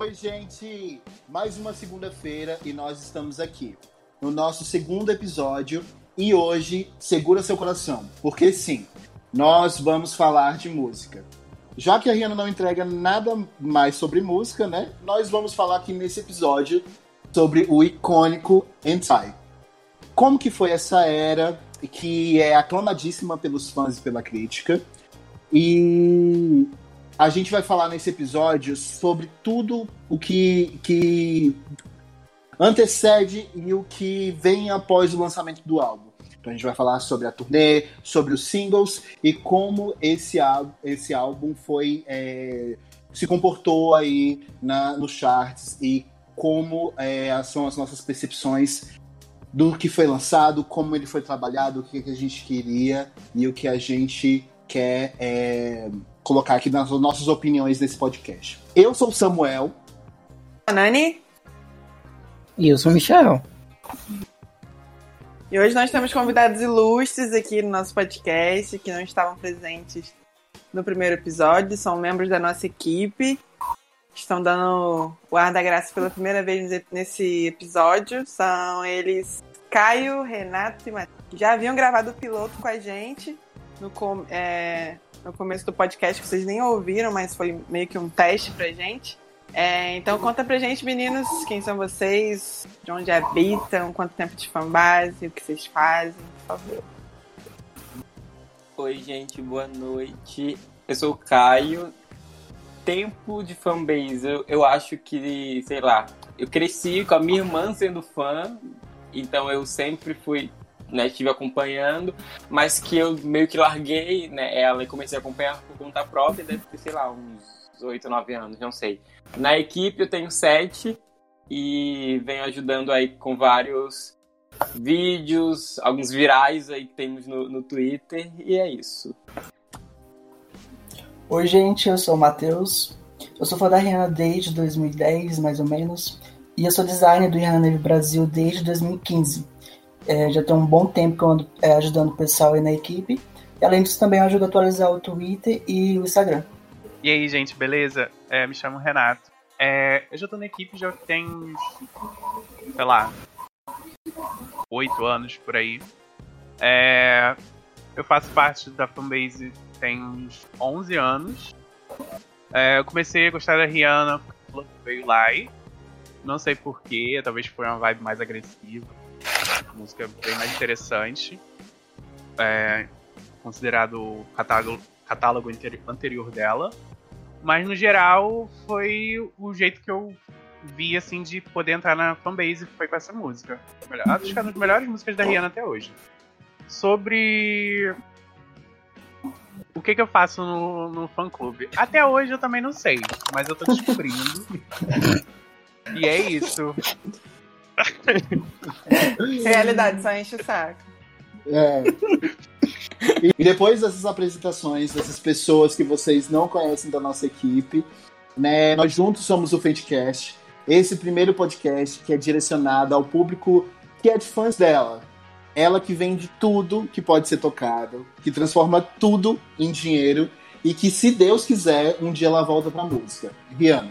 Oi, gente! Mais uma segunda-feira e nós estamos aqui no nosso segundo episódio. E hoje, segura seu coração, porque sim, nós vamos falar de música. Já que a Rihanna não entrega nada mais sobre música, né? Nós vamos falar aqui nesse episódio sobre o icônico Entai. Como que foi essa era que é aclamadíssima pelos fãs e pela crítica. E a gente vai falar nesse episódio sobre tudo o que, que antecede e o que vem após o lançamento do álbum. Então a gente vai falar sobre a turnê, sobre os singles e como esse, esse álbum foi é, se comportou aí na, nos charts e como é, são as nossas percepções do que foi lançado, como ele foi trabalhado, o que, que a gente queria e o que a gente quer é, colocar aqui nas nossas opiniões desse podcast. Eu sou o Samuel. Nani. E eu sou o Michel. E hoje nós temos convidados ilustres aqui no nosso podcast que não estavam presentes no primeiro episódio, são membros da nossa equipe. Estão dando o ar da graça pela primeira vez nesse episódio. São eles Caio, Renato e Matheus. Já haviam gravado o piloto com a gente no, é, no começo do podcast, que vocês nem ouviram, mas foi meio que um teste pra gente. É, então conta pra gente, meninos, quem são vocês, de onde habitam, quanto tempo de fanbase, o que vocês fazem, por favor. Oi, gente, boa noite. Eu sou o Caio. Tempo de fanbase, eu, eu acho que, sei lá, eu cresci com a minha irmã sendo fã, então eu sempre fui, né, estive acompanhando, mas que eu meio que larguei, né, ela e comecei a acompanhar por conta própria, deve ter, sei lá, uns 8, 9 anos, não sei. Na equipe eu tenho sete e venho ajudando aí com vários vídeos, alguns virais aí que temos no, no Twitter, e é isso. Oi, gente, eu sou o Matheus. Eu sou fã da Rihanna desde 2010, mais ou menos. E eu sou designer do Rihanna Brasil desde 2015. É, já tem um bom tempo que eu ando é, ajudando o pessoal aí na equipe. E além disso, também ajudo a atualizar o Twitter e o Instagram. E aí, gente, beleza? É, me chamo Renato. É, eu já tô na equipe já tem, sei lá, oito anos por aí. É, eu faço parte da fanbase tem uns 11 anos. É, eu comecei a gostar da Rihanna quando veio lá não sei porquê, talvez foi uma vibe mais agressiva. Música bem mais interessante. É, considerado o catálogo, catálogo anterior dela. Mas no geral foi o jeito que eu vi assim de poder entrar na fanbase foi com essa música. Acho que é uma das melhores músicas da Rihanna até hoje. Sobre o que, que eu faço no, no fã clube? Até hoje eu também não sei, mas eu tô descobrindo. e é isso. Realidade, só enche o saco. É. E depois dessas apresentações, dessas pessoas que vocês não conhecem da nossa equipe, né, nós juntos somos o Fatecast, esse primeiro podcast que é direcionado ao público que é de fãs dela, ela que vende tudo que pode ser tocado, que transforma tudo em dinheiro e que, se Deus quiser, um dia ela volta pra música. Rihanna.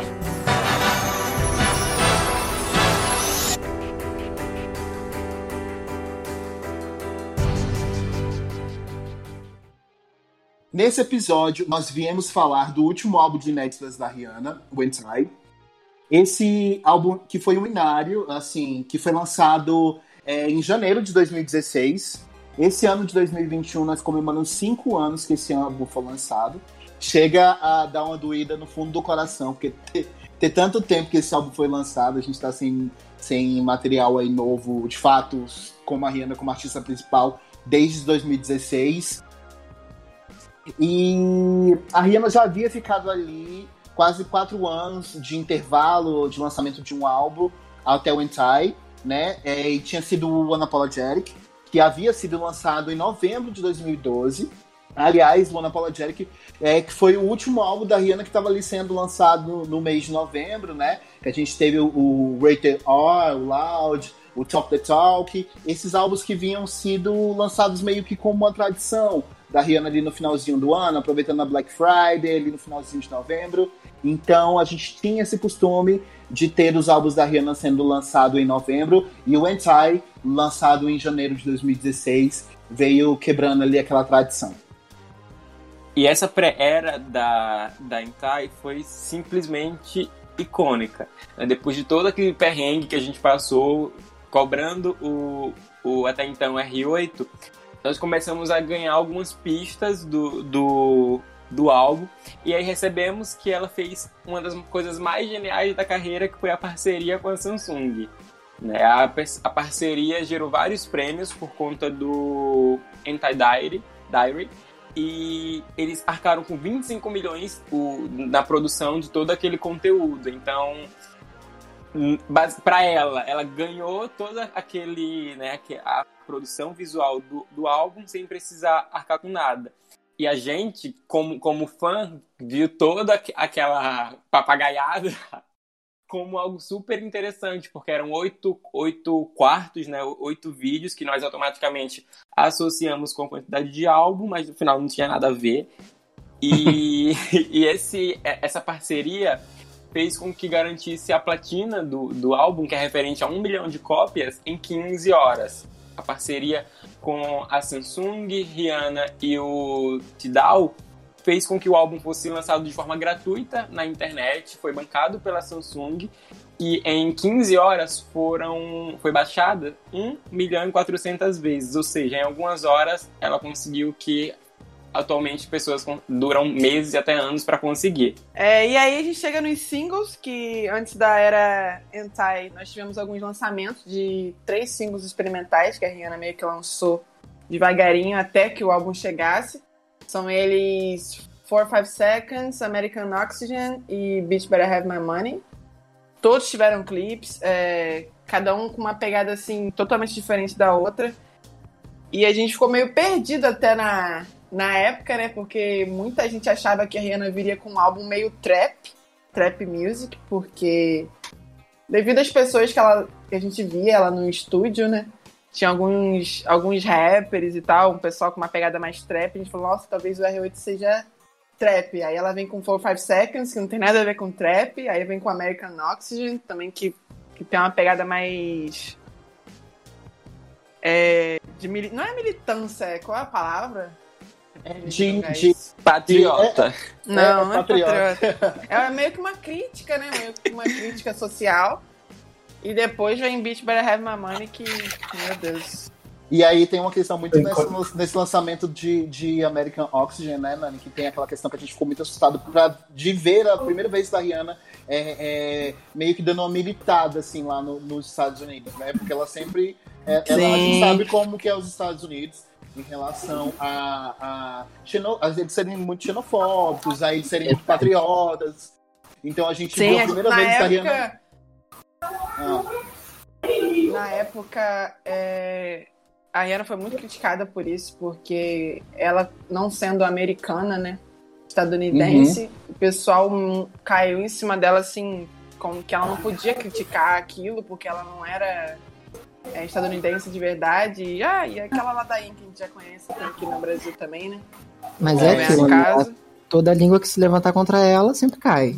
Nesse episódio, nós viemos falar do último álbum de inéditas da Rihanna, When Time. Esse álbum que foi um inário, assim, que foi lançado é, em janeiro de 2016. Esse ano de 2021, nós comemoramos cinco anos que esse álbum foi lançado chega a dar uma doída no fundo do coração, porque ter, ter tanto tempo que esse álbum foi lançado, a gente está sem, sem material aí novo, de fato, como a Rihanna como artista principal, desde 2016. E a Rihanna já havia ficado ali quase quatro anos de intervalo de lançamento de um álbum até o Entai, né? É, e tinha sido o Unapologetic, que havia sido lançado em novembro de 2012. Aliás, o Unapologetic é, que foi o último álbum da Rihanna que estava ali sendo lançado no mês de novembro, né? Que a gente teve o, o Rated R, o Loud, o Talk the Talk, esses álbuns que vinham sido lançados meio que como uma tradição da Rihanna ali no finalzinho do ano, aproveitando a Black Friday ali no finalzinho de novembro. Então a gente tinha esse costume de ter os álbuns da Rihanna sendo lançado em novembro e o Anti, lançado em janeiro de 2016, veio quebrando ali aquela tradição. E essa pré-era da, da Entai foi simplesmente icônica. Depois de todo aquele perrengue que a gente passou cobrando o, o até então R8, nós começamos a ganhar algumas pistas do, do, do álbum e aí recebemos que ela fez uma das coisas mais geniais da carreira, que foi a parceria com a Samsung. Né? A, a parceria gerou vários prêmios por conta do Anti-Diary, Diary, e eles arcaram com 25 milhões o, na produção de todo aquele conteúdo. Então, para ela, ela ganhou toda aquele, né, a produção visual do, do álbum sem precisar arcar com nada. E a gente, como, como fã, viu toda aquela papagaiada como algo super interessante, porque eram oito, oito quartos, né, oito vídeos que nós automaticamente associamos com a quantidade de álbum, mas no final não tinha nada a ver. E, e esse, essa parceria fez com que garantisse a platina do, do álbum, que é referente a um milhão de cópias, em 15 horas. A parceria com a Samsung, Rihanna e o Tidal fez com que o álbum fosse lançado de forma gratuita na internet, foi bancado pela Samsung e em 15 horas foram foi baixada 1 milhão e 400 vezes, ou seja, em algumas horas ela conseguiu que atualmente pessoas duram meses e até anos para conseguir. É, e aí a gente chega nos singles, que antes da era Entai nós tivemos alguns lançamentos de três singles experimentais que a Rihanna meio que lançou devagarinho até que o álbum chegasse. São eles 4 5 Seconds, American Oxygen e Bitch Better Have My Money. Todos tiveram clipes, é, cada um com uma pegada assim totalmente diferente da outra. E a gente ficou meio perdido até na, na época, né? Porque muita gente achava que a Rihanna viria com um álbum meio trap, trap music, porque devido às pessoas que, ela, que a gente via ela no estúdio, né? Tinha alguns, alguns rappers e tal, um pessoal com uma pegada mais trap. A gente falou, nossa, talvez o R8 seja trap. Aí ela vem com 4 5 Seconds, que não tem nada a ver com trap. Aí vem com American Oxygen, também que, que tem uma pegada mais. É, de mili... Não é militância, é qual é a palavra? É de, de, patriota. É, não, não é patriota. É meio que uma crítica, né? Meio que uma crítica social. E depois vem Beach Better Have My Money, que, meu Deus. E aí tem uma questão muito nesse, nesse, lançamento de, de American Oxygen, né, Nani? Que tem aquela questão que a gente ficou muito assustado pra, de ver a primeira vez da Rihanna é, é, meio que dando uma militada, assim, lá no, nos Estados Unidos, né? Porque ela sempre... É, ela, a gente sabe como que é os Estados Unidos em relação a, a, xeno, a eles serem muito xenofóbicos, a eles serem muito patriotas. Então a gente Sim, viu a primeira vez época... ah. Na época, é, a Rihanna foi muito criticada por isso, porque ela, não sendo americana, né, estadunidense, uhum. o pessoal caiu em cima dela assim, como que ela não podia criticar aquilo, porque ela não era é, estadunidense de verdade. E, ah, e aquela ladainha que a gente já conhece aqui no Brasil também, né? Mas é, é aquilo, toda língua que se levantar contra ela sempre cai.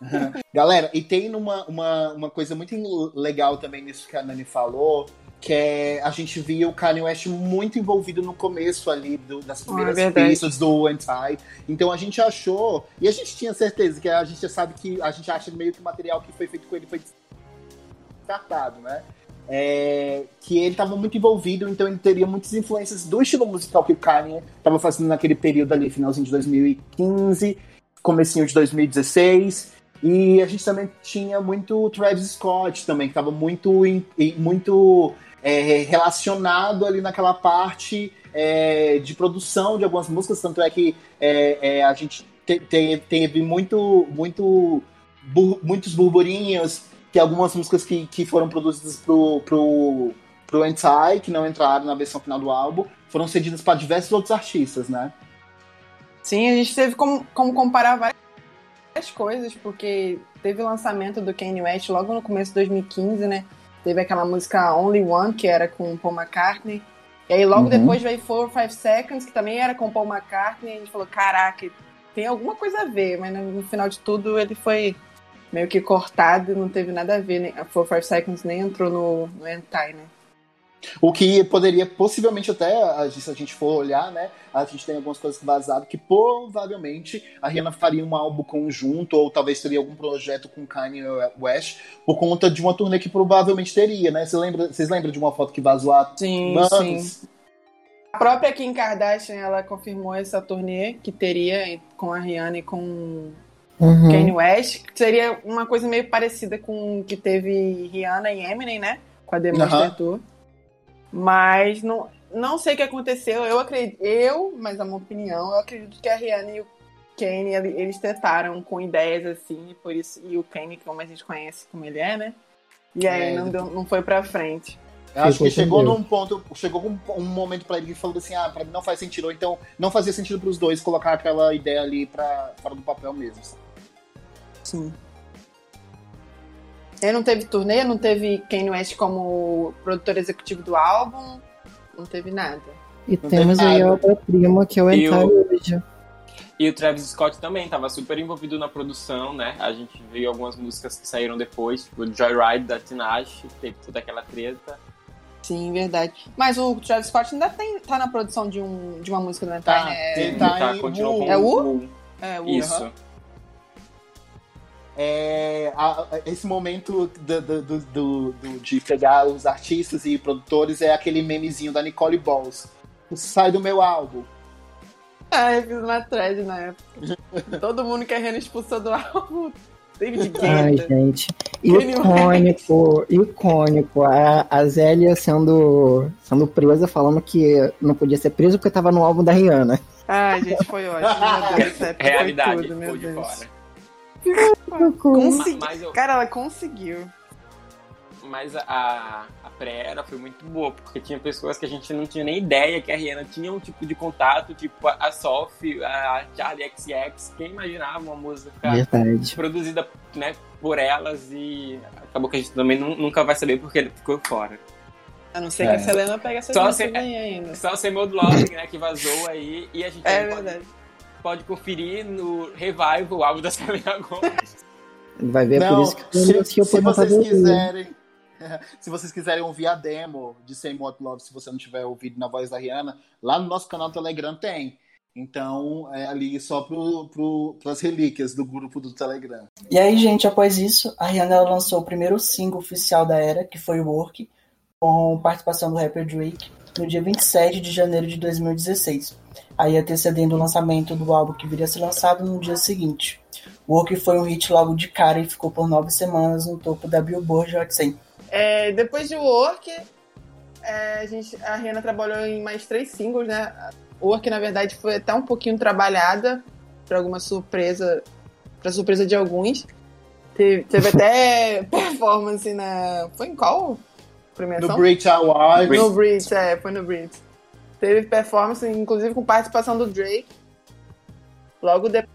Galera, e tem uma, uma, uma coisa muito legal também nisso que a Nani falou, que é a gente via o Kanye West muito envolvido no começo ali do, das primeiras ah, pistas do Anti. Então a gente achou, e a gente tinha certeza que a gente já sabe que a gente acha meio que o material que foi feito com ele foi descartado, né? É, que ele estava muito envolvido, então ele teria muitas influências do estilo musical que o Kanye estava fazendo naquele período ali, finalzinho de 2015, comecinho de 2016. E a gente também tinha muito Travis Scott também, que estava muito, muito é, relacionado ali naquela parte é, de produção de algumas músicas, tanto é que é, é, a gente te- te- teve muito, muito, muitos burburinhos, que algumas músicas que, que foram produzidas pro, pro, pro Anti, que não entraram na versão final do álbum, foram cedidas para diversos outros artistas, né? Sim, a gente teve como, como comparar várias coisas, porque teve o lançamento do Kanye West logo no começo de 2015, né? Teve aquela música Only One, que era com Paul McCartney. E aí logo Uhum. depois veio Four Five Seconds, que também era com Paul McCartney. E a gente falou, caraca, tem alguma coisa a ver. Mas no final de tudo ele foi meio que cortado e não teve nada a ver. Né? A Four Five Seconds nem entrou no, no Hentai, né? O que poderia possivelmente até, se a gente for olhar, né? A gente tem algumas coisas vazadas que provavelmente a Rihanna faria um álbum conjunto, ou talvez teria algum projeto com Kanye West, por conta de uma turnê que provavelmente teria, né? Você lembra, vocês lembram de uma foto que vazou há Sim, anos? A própria Kim Kardashian, ela confirmou essa turnê que teria com a Rihanna e com Uhum. Kanye West, que seria uma coisa meio parecida com o que teve Rihanna e Eminem, né? Com a The. Tour. Mas não, não sei o que aconteceu. Eu acredito, eu, mas é uma opinião, eu acredito que a Rihanna e o Kanye, ele- eles tentaram com ideias assim, e por isso, e o Kanye, como a gente conhece como ele é, né? E aí É, não, deu, não foi pra frente. Eu acho que chegou num ponto, chegou um, um momento pra ele que falou assim, ah, pra mim não faz sentido, ou então não fazia sentido pros dois colocar aquela ideia ali pra, fora do papel mesmo. sabe? Sim. Ele não teve turnê, não teve Kanye West como produtor executivo do álbum, não teve nada. E Não temos tem aí a obra-prima que é o o- Entire hoje. E o Travis Scott também estava super envolvido na produção, né? A gente viu algumas músicas que saíram depois, tipo Joyride da Tinashe, teve toda aquela treta. Sim, verdade. Mas o Travis Scott ainda tem, tá na produção de, um, de uma música do Hentai, Tá, né? ele É, tá em continuou Wu. com É? Wu. é, o Isso. É, a- a- esse momento do, do- do- do- do- de pegar os artistas e produtores é aquele memezinho da Nicole Balls. Sai do meu álbum. Ah, eu fiz uma thread na época. Todo mundo que a Rihanna expulsou do álbum. David Ai, Guetta. gente. Kanye Icônico, icônico. A, a Zélia sendo, sendo presa, falando que não podia ser presa porque tava no álbum da Rihanna. Ai, gente, foi ótimo. Meu Deus, época Realidade foi tudo, meu ficou de Deus. fora. Consegui... Mas, eu- Cara, ela conseguiu. mas a, a pré-era foi muito boa, porque tinha pessoas que a gente não tinha nem ideia que a Rihanna tinha um tipo de contato, tipo a, a Sophie, a Charlie XX, quem imaginava uma música Verdade. produzida né, por elas e acabou que a gente também nu- nunca vai saber porque ficou fora. A não ser É. que a Selena pegue essas Só músicas se- aí ainda. Só o Seymour Loving, né, que vazou aí e a gente É também pode, verdade. Pode conferir no Revival, o álbum da Selena Gomez. Vai ver Não, por isso que eu se, se programa vocês ver. quiserem. Se vocês quiserem ouvir a demo de Say What Love, se você não tiver ouvido na voz da Rihanna, lá no nosso canal do Telegram tem. Então, é ali só pro, pro, pras relíquias do grupo do Telegram. E aí, gente, após isso, a Rihanna ela lançou o primeiro single oficial da era, que foi Work, com participação do rapper Drake, no dia 27 de janeiro de 2016. Aí antecedendo o lançamento do álbum que viria a ser lançado no dia seguinte. Work foi um hit logo de cara e ficou por nove semanas no topo da Billboard Hot 100. É, depois de Work, é, a, gente, a Rihanna trabalhou em mais três singles, né? Work, na verdade, foi até um pouquinho trabalhada, para alguma surpresa, para surpresa de alguns. Teve, teve até performance na. Foi em qual premiação? No Brit Awards. No Brit, é, foi no Brit. Teve performance, inclusive com participação do Drake. Logo de-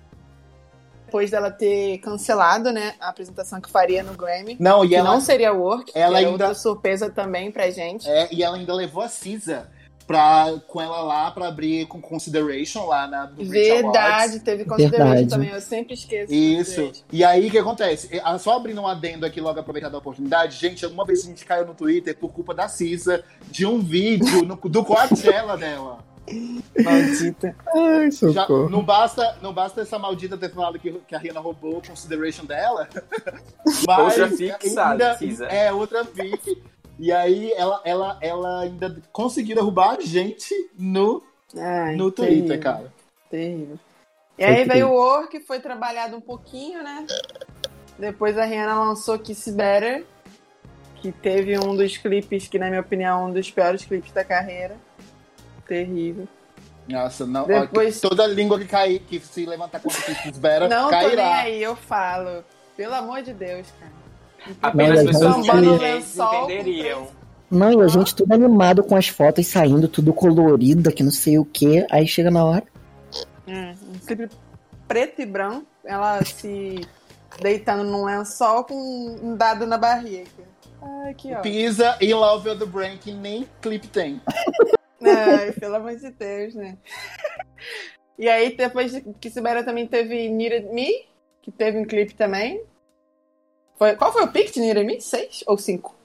depois dela ter cancelado, né, a apresentação que faria no Grammy. Não, e que ela, não seria Work, ela ainda- outra surpresa também pra gente. é, e ela ainda levou a Cisa pra, com ela lá pra abrir com Consideration lá na do Verdade, teve consideration Verdade. também, eu sempre esqueço. Isso. E aí, o que acontece? Ah, Só abrindo um adendo aqui, logo aproveitando a oportunidade. Gente, alguma vez a gente caiu no Twitter por culpa da Cisa de um vídeo no- do Coachella dela. Maldita. Ai, Já, não, basta, não basta essa maldita ter falado que, que a Rihanna roubou o consideration dela. Mas Outra fic, sabe, ainda, Cisa? É, outra fic. E aí ela, ela, ela ainda conseguiu derrubar a gente no, Ai, no Twitter, terrível, cara. Terrível. E Foi aí veio o Work, foi trabalhado um pouquinho, né? Depois a Rihanna lançou Kiss Better, que teve um dos clipes que, na minha opinião, é um dos piores clipes da carreira. Terrível. Nossa, não. Depois- ó, Toda língua que cair, que se levantar contra o Vera, Não tô nem cairá. aí, eu falo. Pelo amor de Deus, cara. Apenas Não, pessoas gente- inteligentes entenderiam. E a gente tudo animado com as fotos saindo, tudo colorido, que não sei o que. Aí chega na hora. Hum, um clipe preto e branco, ela se deitando num lençol com um dado na barriga. Ai, que ótimo. Pisa e Love of the Brain, que nem clipe tem. Ai, pelo amor de Deus, né? E aí, depois de que Sibera também teve Needed Me, que teve um clipe também. Foi, qual foi o pick de Me? Seis ou cinco?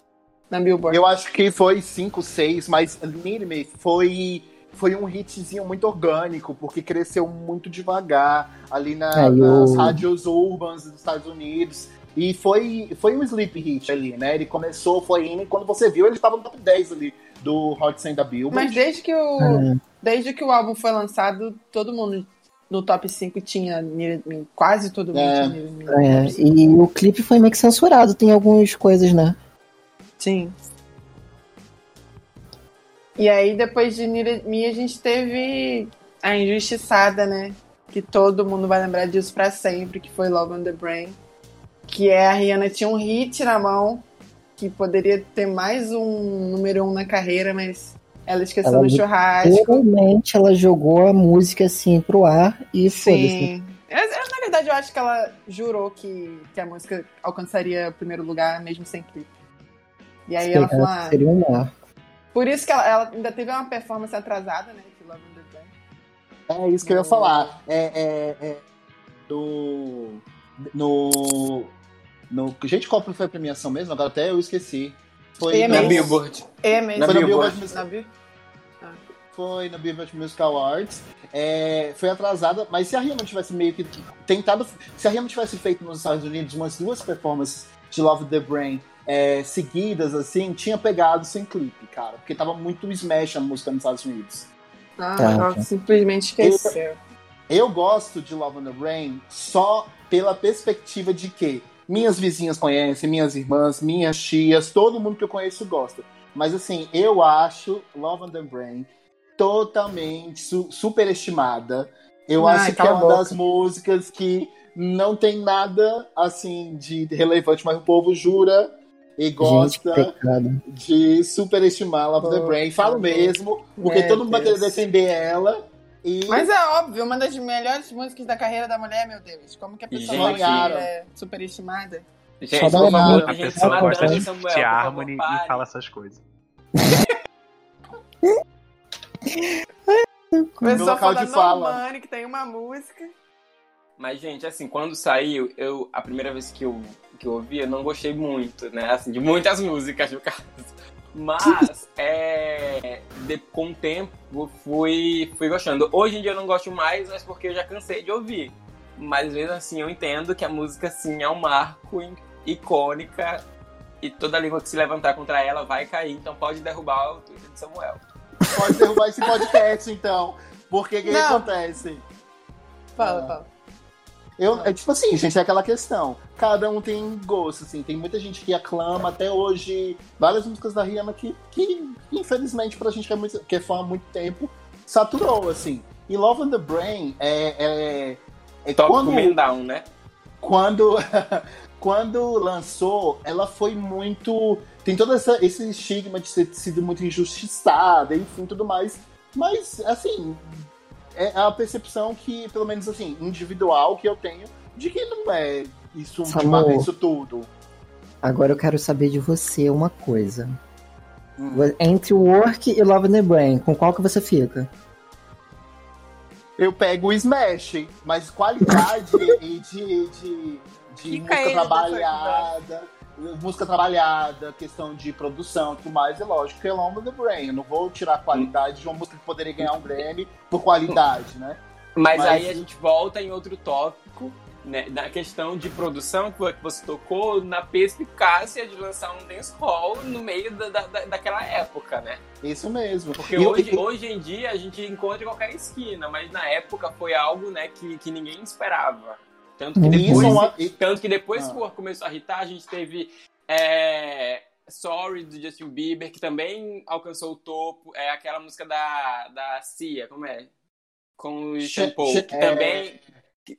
Na Billboard. Eu acho que foi 5, 6, mas Me foi, foi um hitzinho muito orgânico, porque cresceu muito devagar ali na- É, nas rádios urbanas dos Estados Unidos. E foi, foi um sleep hit ali, né? Ele começou, foi indo, e quando você viu, ele estava no top 10 ali do Hot 100 da Billboard. Mas desde que, o, É. desde que o álbum foi lançado, todo mundo no top 5 tinha. Quase todo mundo É. tinha É, top 5. e o clipe foi meio que censurado, tem algumas coisas, né? Sim. E aí, depois de Me, a gente teve a Injustiçada, né? Que todo mundo vai lembrar disso pra sempre, que foi Love on the Brain. Que é a Rihanna tinha um hit na mão, que poderia ter mais um número um na carreira, mas ela esqueceu Ela no churrasco. Realmente ela jogou a música assim pro ar e foda-se. Sim. Eu- eu, na verdade, eu acho que ela jurou que, que a música alcançaria o primeiro lugar, mesmo sem clipe. E aí ela falou, ah, Seria um mar. Por isso que ela, ela ainda teve uma performance atrasada, né? De Love on the. É isso que eu ia falar. É, é, é do. No. No. Gente, qual foi a premiação mesmo? Agora até eu esqueci. Foi EMA. Na Billboard. É mesmo. Na Foi na Billboard. Billboard Bill- foi na Billboard Music Awards. É, foi atrasada, mas se a Rihanna tivesse meio que tentado. Se a Rihanna tivesse feito nos Estados Unidos umas duas performances de Love the Brain é, seguidas, assim, tinha pegado sem clipe, cara. Porque tava muito smash a música nos Estados Unidos. Ah, Tá, ela tá. simplesmente esqueceu. Eu gosto de Love on the Brain só pela perspectiva de que minhas vizinhas conhecem, minhas irmãs, minhas tias, todo mundo que eu conheço gosta. Mas assim, eu acho Love on the Brain totalmente su superestimada. Eu Ai, acho que é uma boca. das músicas que não tem nada assim de relevante, mas o povo jura e Gente, gosta pecado. de superestimar Love on the Brain. Falo mesmo, porque todo mundo vai querer defender ela. E Mas é óbvio, uma das melhores músicas da carreira da mulher, meu Deus. Como que a pessoa Gente. é superestimada? Gente, Só dá por uma favor, a A gente pessoa gosta de Samuel, Harmony e fala essas coisas. A pessoa local fala de fala. Normani, que tem uma música. Mas, gente, assim, quando saiu, eu, a primeira vez que eu, que eu ouvi, eu não gostei muito, né? Assim, de muitas músicas, no caso. Mas, é, de- com o tempo, fui, fui gostando. Hoje em dia eu não gosto mais, mas porque eu já cansei de ouvir. Mas, mesmo assim, eu entendo que a música, sim, é um marco icônica e toda língua que se levantar contra ela vai cair. Então pode derrubar o Twitter de Samuel. pode derrubar esse podcast, então. Porque o que acontece? Fala, Ah. fala. Eu, é tipo assim, gente, é aquela questão. Cada um tem gosto, assim. Tem muita gente que aclama até hoje várias músicas da Rihanna que, que infelizmente, pra gente que é, muito, que é fã há muito tempo, saturou, assim. E Love on the Brain é. é, é Tópico quando, Down, né? quando, quando lançou, ela foi muito. Tem todo essa, esse estigma de ter sido muito injustiçada, enfim, tudo mais. Mas, assim, é a percepção que, pelo menos assim, individual que eu tenho, de que não é isso, Samu. isso tudo. Agora eu quero saber de você uma coisa. Hum. Entre Work e Love in the Brain, com qual que você fica? Eu pego o Smash, mas qualidade e de, de, de música ele trabalhada, música trabalhada, questão de produção e tudo mais, é lógico que é Long the Brain. Eu não vou tirar a qualidade de uma música que poderia ganhar um Grammy por qualidade, né? Mas, Mas- aí a gente volta em outro tópico, né, na questão de produção que vo- que você tocou, na perspicácia de lançar um dancehall no meio da, da, da- daquela época, né? Isso mesmo. Porque E eu- hoje, hoje em dia a gente encontra em qualquer esquina, mas na época foi algo né, que, que ninguém esperava. Tanto que depois, Isso é uma- tanto que depois Ah. que o War começou a irritar, a gente teve é, Sorry do Justin Bieber, que também alcançou o topo. É aquela música da, da Cia, como é? com o Shampoo, que é. também que,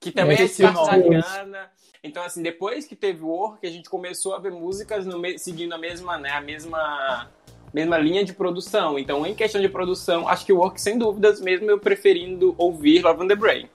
que também É, é nome. Rihanna. Então assim, depois que teve Work, a gente começou a ver músicas no seguindo a mesma, né, a mesma mesma linha de produção. Então, em questão de produção, acho que o Work sem dúvidas mesmo eu preferindo ouvir Love on the Brain.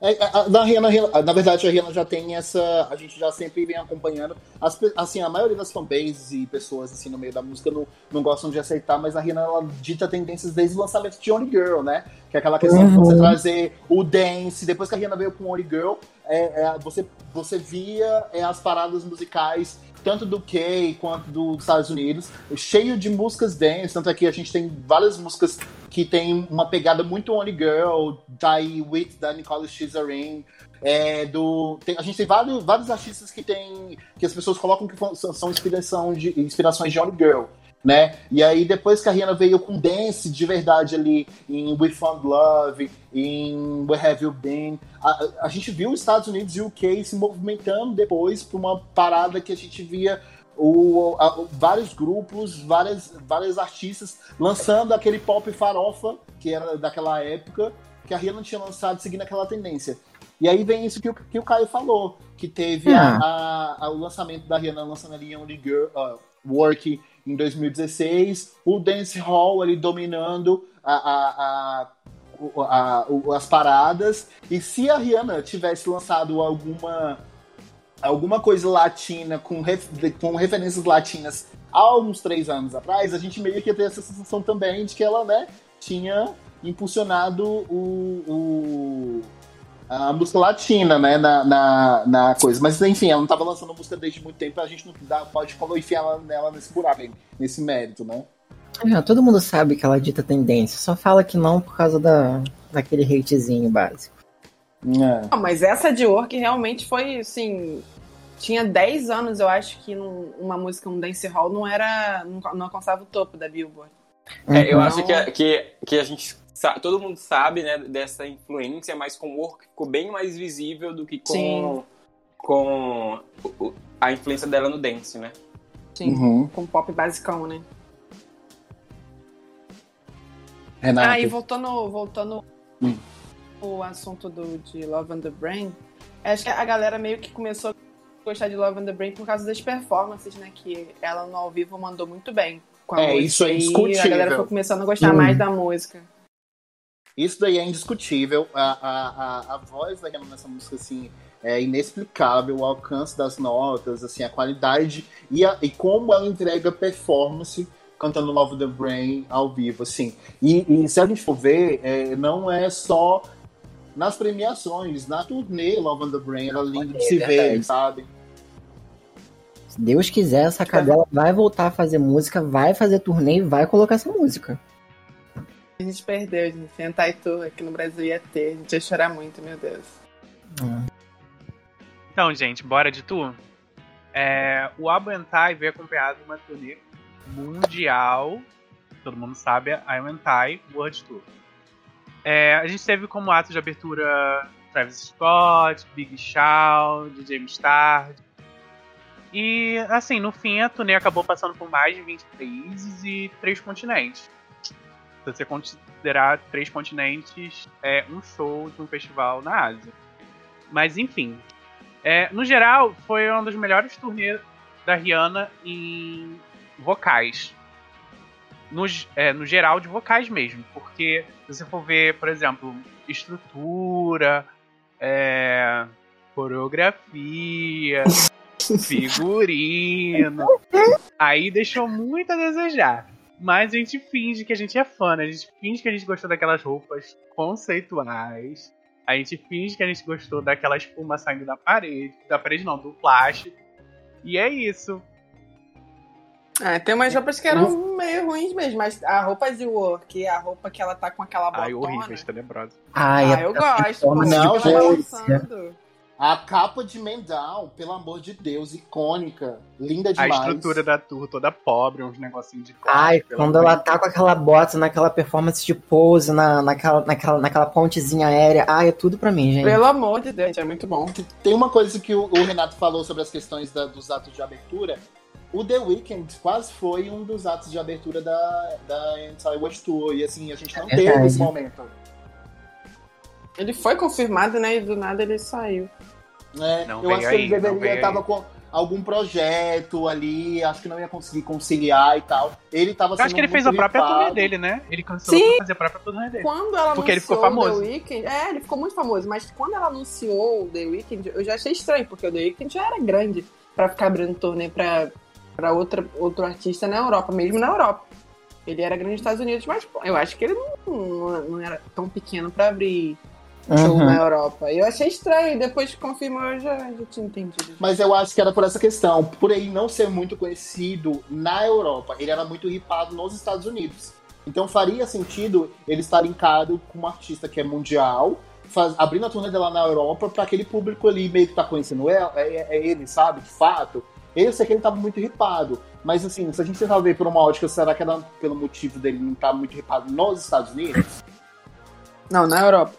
É, a- a- na, Rihanna, na verdade, a Rihanna já tem essa. A gente já sempre vem acompanhando. As, assim, a maioria das fanbases e pessoas assim, no meio da música não, não gostam de aceitar, mas a Rihanna ela dita tendências desde o lançamento de Only Girl, né? Que é aquela questão de Uhum. você trazer o dance. Depois que a Rihanna veio com Only Girl, é, é, você, você via é, as paradas musicais, tanto do K quanto dos Estados Unidos, cheio de músicas dance. Tanto é a gente tem várias músicas que tem uma pegada muito Only Girl, aí With, da Nicole Schizarin, é, do, tem- a gente tem vários, vários artistas que tem que as pessoas colocam que são, são inspiração de, inspirações de Only Girl, né? E aí depois que a Rihanna veio com dance de verdade ali em We Found Love, em Where Have You Been, a, a gente viu os Estados Unidos e o UK se movimentando depois para uma parada que a gente via o, a- vários grupos, várias, várias artistas lançando aquele pop farofa que era daquela época que a Rihanna tinha lançado seguindo aquela tendência. E aí vem isso que o, que o Caio falou, que teve a- a- a- o lançamento da Rihanna lançando ali Only Girl, uh, Work em 2016, o Dance Hall ali dominando a, a- a- as paradas. E se a Rihanna tivesse lançado alguma alguma coisa latina com, ref- com referências latinas há uns três anos atrás, a gente meio que ter essa sensação também de que ela, né, tinha impulsionado o- a música latina, né, na, na, na coisa. Mas enfim, ela não estava lançando música desde muito tempo, a gente não dá, pode enfiar ela, nela nesse buraco, nesse mérito, né? É, todo mundo sabe que ela dita tendência, só fala que não por causa da, daquele hatezinho básico. É. Não, mas essa de Work realmente foi, assim... Tinha 10 anos, eu acho, que num- uma música, um dance hall, não era... Não, não alcançava o topo da Billboard. É, eu Uhum. acho que, a- que, que a gente todo mundo sabe, né, dessa influência, mas com o Work ficou bem mais visível do que com, Sim. com a influência dela no dance, né? Sim, Uhum. com pop basicão, né? Renato. Ah, e voltando, voltando Hum. o assunto do, de Love on the Brain, acho que a galera meio que começou a gostar de Love on the Brain por causa das performances, né? Que ela no ao vivo mandou muito bem. Com a É, música. isso é E a galera foi começando a gostar Hum. mais da música. Isso daí é indiscutível. A, a, a, a voz da Rihanna nessa música, assim, é inexplicável. O alcance das notas, assim, a qualidade e, a- e como ela entrega performance cantando Love the Brain ao vivo, assim. E, e se a gente for ver, é, não é só nas premiações, na turnê Love the Brain era lindo de É se ver, verdade. sabe? Se Deus quiser, essa cadela vai voltar a fazer música, vai fazer turnê e vai colocar essa música. A gente perdeu, gente. Sem Taitu aqui no Brasil ia ter. A gente ia chorar muito, meu Deus. Então, gente, bora de tu? É, o Anti veio acompanhado de uma turnê mundial. Todo mundo sabe, a Anti World Tour. É, a gente teve como ato de abertura Travis Scott, Big Sean, DJ Mustard. E, assim, no fim, a turnê acabou passando por mais de 20 países e três continentes. Se você considerar três continentes, é um show de um festival na Ásia. Mas, enfim, é, no geral, foi uma das melhores turnês da Rihanna em vocais. No, é, no geral, de vocais mesmo. Porque se você for ver, por exemplo, estrutura, é, coreografia, figurino. Aí deixou muito a desejar. Mas a gente finge que a gente é fã, né? A gente finge que a gente gostou daquelas roupas conceituais. A gente finge que a gente gostou daquela espuma saindo da parede. Da parede não, do plástico. E é isso. Ah, tem umas roupas que eram meio ruins mesmo, mas a roupa de Work, a roupa que ela tá com aquela botona. Ai, horríveis, tenebrosa. Ai, Ah, é eu gosto. forma pô, A capa de Mendal, pelo amor de Deus, icônica, linda A demais. estrutura da tour toda pobre, uns negocinhos de Ai, plástico, quando ela tá com aquela bota naquela performance de pose, na, naquela, naquela, naquela pontezinha aérea. Ai, é tudo pra mim, gente. Pelo amor de Deus, é muito bom. Tem uma coisa que o, o Renato falou sobre as questões da- dos atos de abertura. o The Weeknd quase foi um dos atos de abertura da, da Entire Watch Tour. E assim, a gente não É teve esse momento. Ele foi confirmado, né? E do nada ele saiu. né? Não Eu acho que ele aí, deveria estava aí. com algum projeto ali, acho que não ia conseguir conciliar e tal. Ele tava Eu acho que ele fez a própria turnê dele, né? Ele cancelou Sim. pra fazer a própria turnê dele. Quando ela Porque ele ficou anunciou famoso. o The Weeknd, é, ele ficou muito famoso, mas quando ela anunciou o The Weeknd, eu já achei estranho, porque o The Weeknd já era grande pra ficar abrindo turnê pra, pra outra, outro artista na Europa, mesmo na Europa. Ele era grande nos Estados Unidos, mas pô, eu acho que ele não, não, não era tão pequeno pra abrir show Uhum. na Europa. Eu achei estranho, e depois que confirmou, eu já, já tinha entendido. Mas eu acho que era por essa questão, por ele não ser muito conhecido na Europa, ele era muito ripado nos Estados Unidos. Então faria sentido ele estar linkado com um artista que é mundial, faz- abrindo a turnê dela na Europa para aquele público ali meio que tá conhecendo é, é, é ele, sabe? De fato. Eu sei que ele tava muito ripado. Mas assim, se a gente tentar ver por uma ótica, será que era pelo motivo dele não estar muito ripado nos Estados Unidos? Não, na Europa.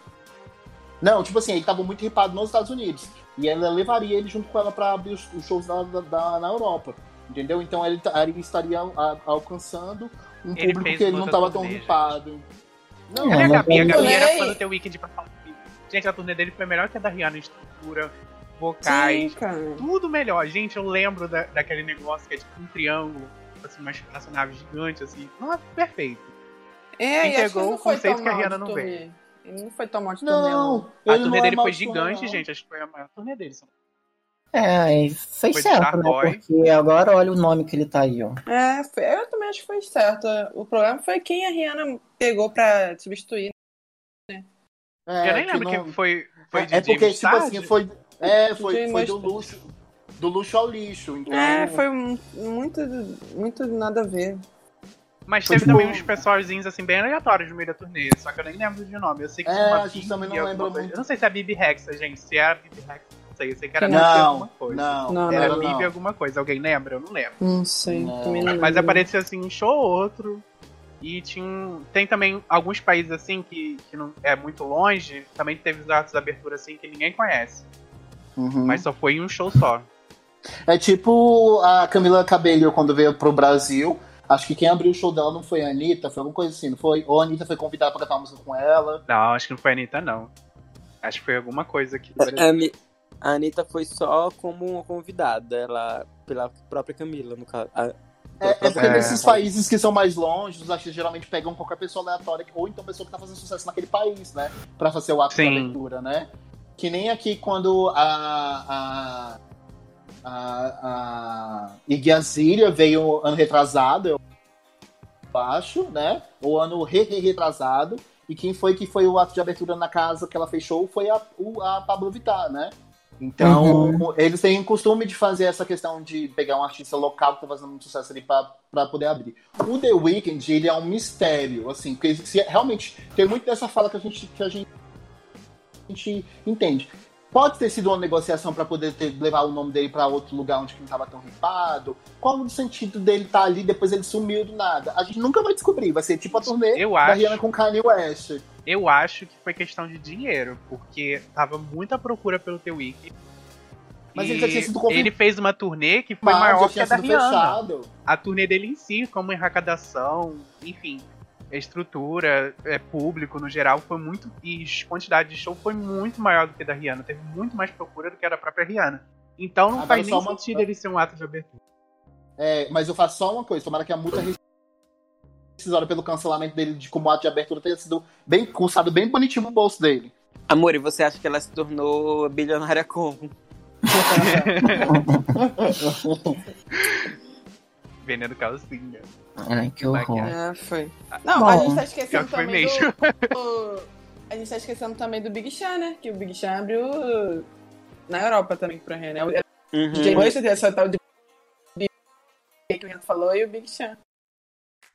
Não, tipo assim, ele tava muito ripado nos Estados Unidos. E ela levaria ele junto com ela pra abrir os, os shows da, da- da- na Europa. Entendeu? Então ele, ele estaria a- alcançando um Ele público que ele não tava tão ripado. Não, É, Olha a Gabi, a Gabi era fã do The Weeknd pra falar. Gente, a turnê dele foi melhor que a da Rihanna em estrutura, vocais, Sim, tudo melhor. Gente, eu lembro da, daquele negócio que é tipo um triângulo, assim, uma espaçonave gigante, assim. Nossa, perfeito. É, e não o foi conceito tão que a Rihanna não veio. Ele não foi tão mal de turnê, não. não. A turnê não é dele foi maldição, gigante, não. gente. Acho que foi a maior turnê dele. É, fez Foi certo, né? Porque agora olha o nome que ele tá aí, ó. É, foi- eu também acho que foi certo. O problema foi quem a Rihanna pegou pra substituir. É, eu nem que lembro não- quem foi. Foi É, de é porque, James tipo Sarge? assim, foi. É, foi, foi do luxo. Do luxo ao lixo. Então, É, foi muito, muito nada a ver. Mas Foi teve tipo- também uns pessoalzinhos assim bem aleatórios no meio da turnê, só que eu nem lembro de nome. Eu sei que É, tinha uma a gente também não lembra coisa. muito. Eu não sei se é a Bibi Rexa, gente. Se é a Bibi Rexa, não sei. Eu sei que era Não, Bibi alguma coisa. não, Não, Era não, Bibi não. alguma coisa. Alguém lembra? Eu não lembro. Não sei, Não. também não Mas apareceu assim um show ou outro. E tinha um- tem também alguns países assim que, que não é muito longe. Também teve os atos de abertura assim que ninguém conhece. Uhum. Mas só foi em um show só. É tipo a Camila Cabello quando veio pro Brasil. Acho que quem abriu o show dela não foi a Anitta, foi alguma coisa assim, não foi? Ou a Anitta foi convidada pra cantar uma música com ela. Não, acho que não foi a Anitta, não. Acho que foi alguma coisa que. A, Mi- a Anitta foi só como uma convidada, ela pela própria Camila, no caso. A- É, é porque É. nesses países que são mais longe, os artistas geralmente pegam qualquer pessoa aleatória, ou então pessoa que tá fazendo sucesso naquele país, né? Pra fazer o ato Sim. abertura, né? Que nem aqui quando a. a a, a Iggy Azalea veio ano retrasado, acho, né? O ano re, re retrasado. E quem foi que foi o ato de abertura na casa que ela fechou foi a, o- a Pablo Vittar, né? Então, eles têm costume de fazer essa questão de pegar um artista local que tá fazendo muito sucesso ali pra, pra poder abrir. O The Weeknd, ele é um mistério, assim, porque se, realmente tem muito dessa fala que a gente, que a gente, a gente entende. Pode ter sido uma negociação para poder ter- levar o nome dele para outro lugar onde não estava tão ripado. Qual o sentido dele estar ali depois ele sumiu do nada? A gente nunca vai descobrir. Vai ser tipo a turnê Eu da acho. Rihanna com Kanye West. Eu acho que foi questão de dinheiro, porque tava muita procura pelo The Weeknd. Mas ele já tinha sido confirmado. Ele fez uma turnê que foi Mas maior que a da Rihanna. fechado. A turnê dele em si, como arrecadação, enfim, estrutura, é, público no geral, foi muito. E quantidade de show foi muito maior do que a da Rihanna. Teve muito mais procura do que a da própria Rihanna. Então não Agora faz só nem uma- sentido ele ser um ato de abertura. É, mas eu faço só uma coisa, tomara que a multa rescisória pelo cancelamento dele de como ato de abertura tenha sido bem custado bem bonitinho no bolso dele. Amor, e você acha que ela se tornou bilionária como? Vendendo calcinha. Ai, que horror. É, foi. Não, Bom, a gente tá esquecendo também mesmo. do, A gente tá esquecendo também do Big Sean, né? Que o Big Sean abriu na Europa também pra Renan. O Uhum. DJ Mustard, essa tal de que o Renan falou, e o Big Sean.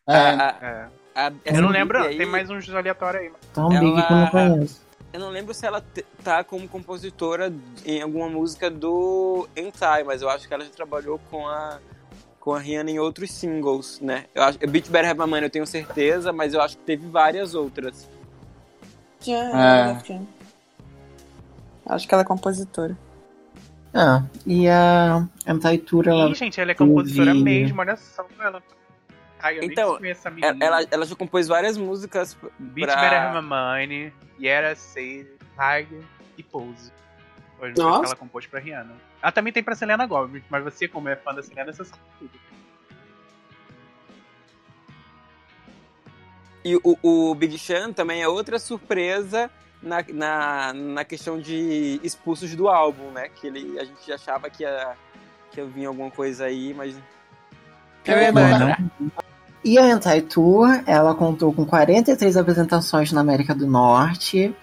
É, A- a- É. a- Eu não lembro, Big aí, tem mais uns aleatórios aí. Tão big que eu não Ela- conheço. Eu não lembro se ela tá como compositora em alguma música do Entai, mas eu acho que ela já trabalhou com a com a Rihanna em outros singles, né? Eu acho, Beat Better Have My Money eu tenho certeza, mas eu acho que teve várias outras. Tinha, É. Acho que ela é compositora. Ah, e a Antaitura, ela. Ih, gente, ela é compositora teve- mesmo, olha só ela. Ai, eu Então. Ela, ela, já compôs várias músicas Beat pra... Better My Money, Yera Say, Tiger e Pose. Foi as Nossa. que ela compôs pra Rihanna. Ela também tem pra Selena Gomez, mas você, como é fã da Selena, você sabe tudo. E o, o Big Sean também é outra surpresa na, na, na questão de expulsos do álbum, né? Que ele, a gente achava que ia, que ia vir alguma coisa aí, mas É verdade. Não. E a Anti Tour, ela contou com 43 apresentações na América do Norte.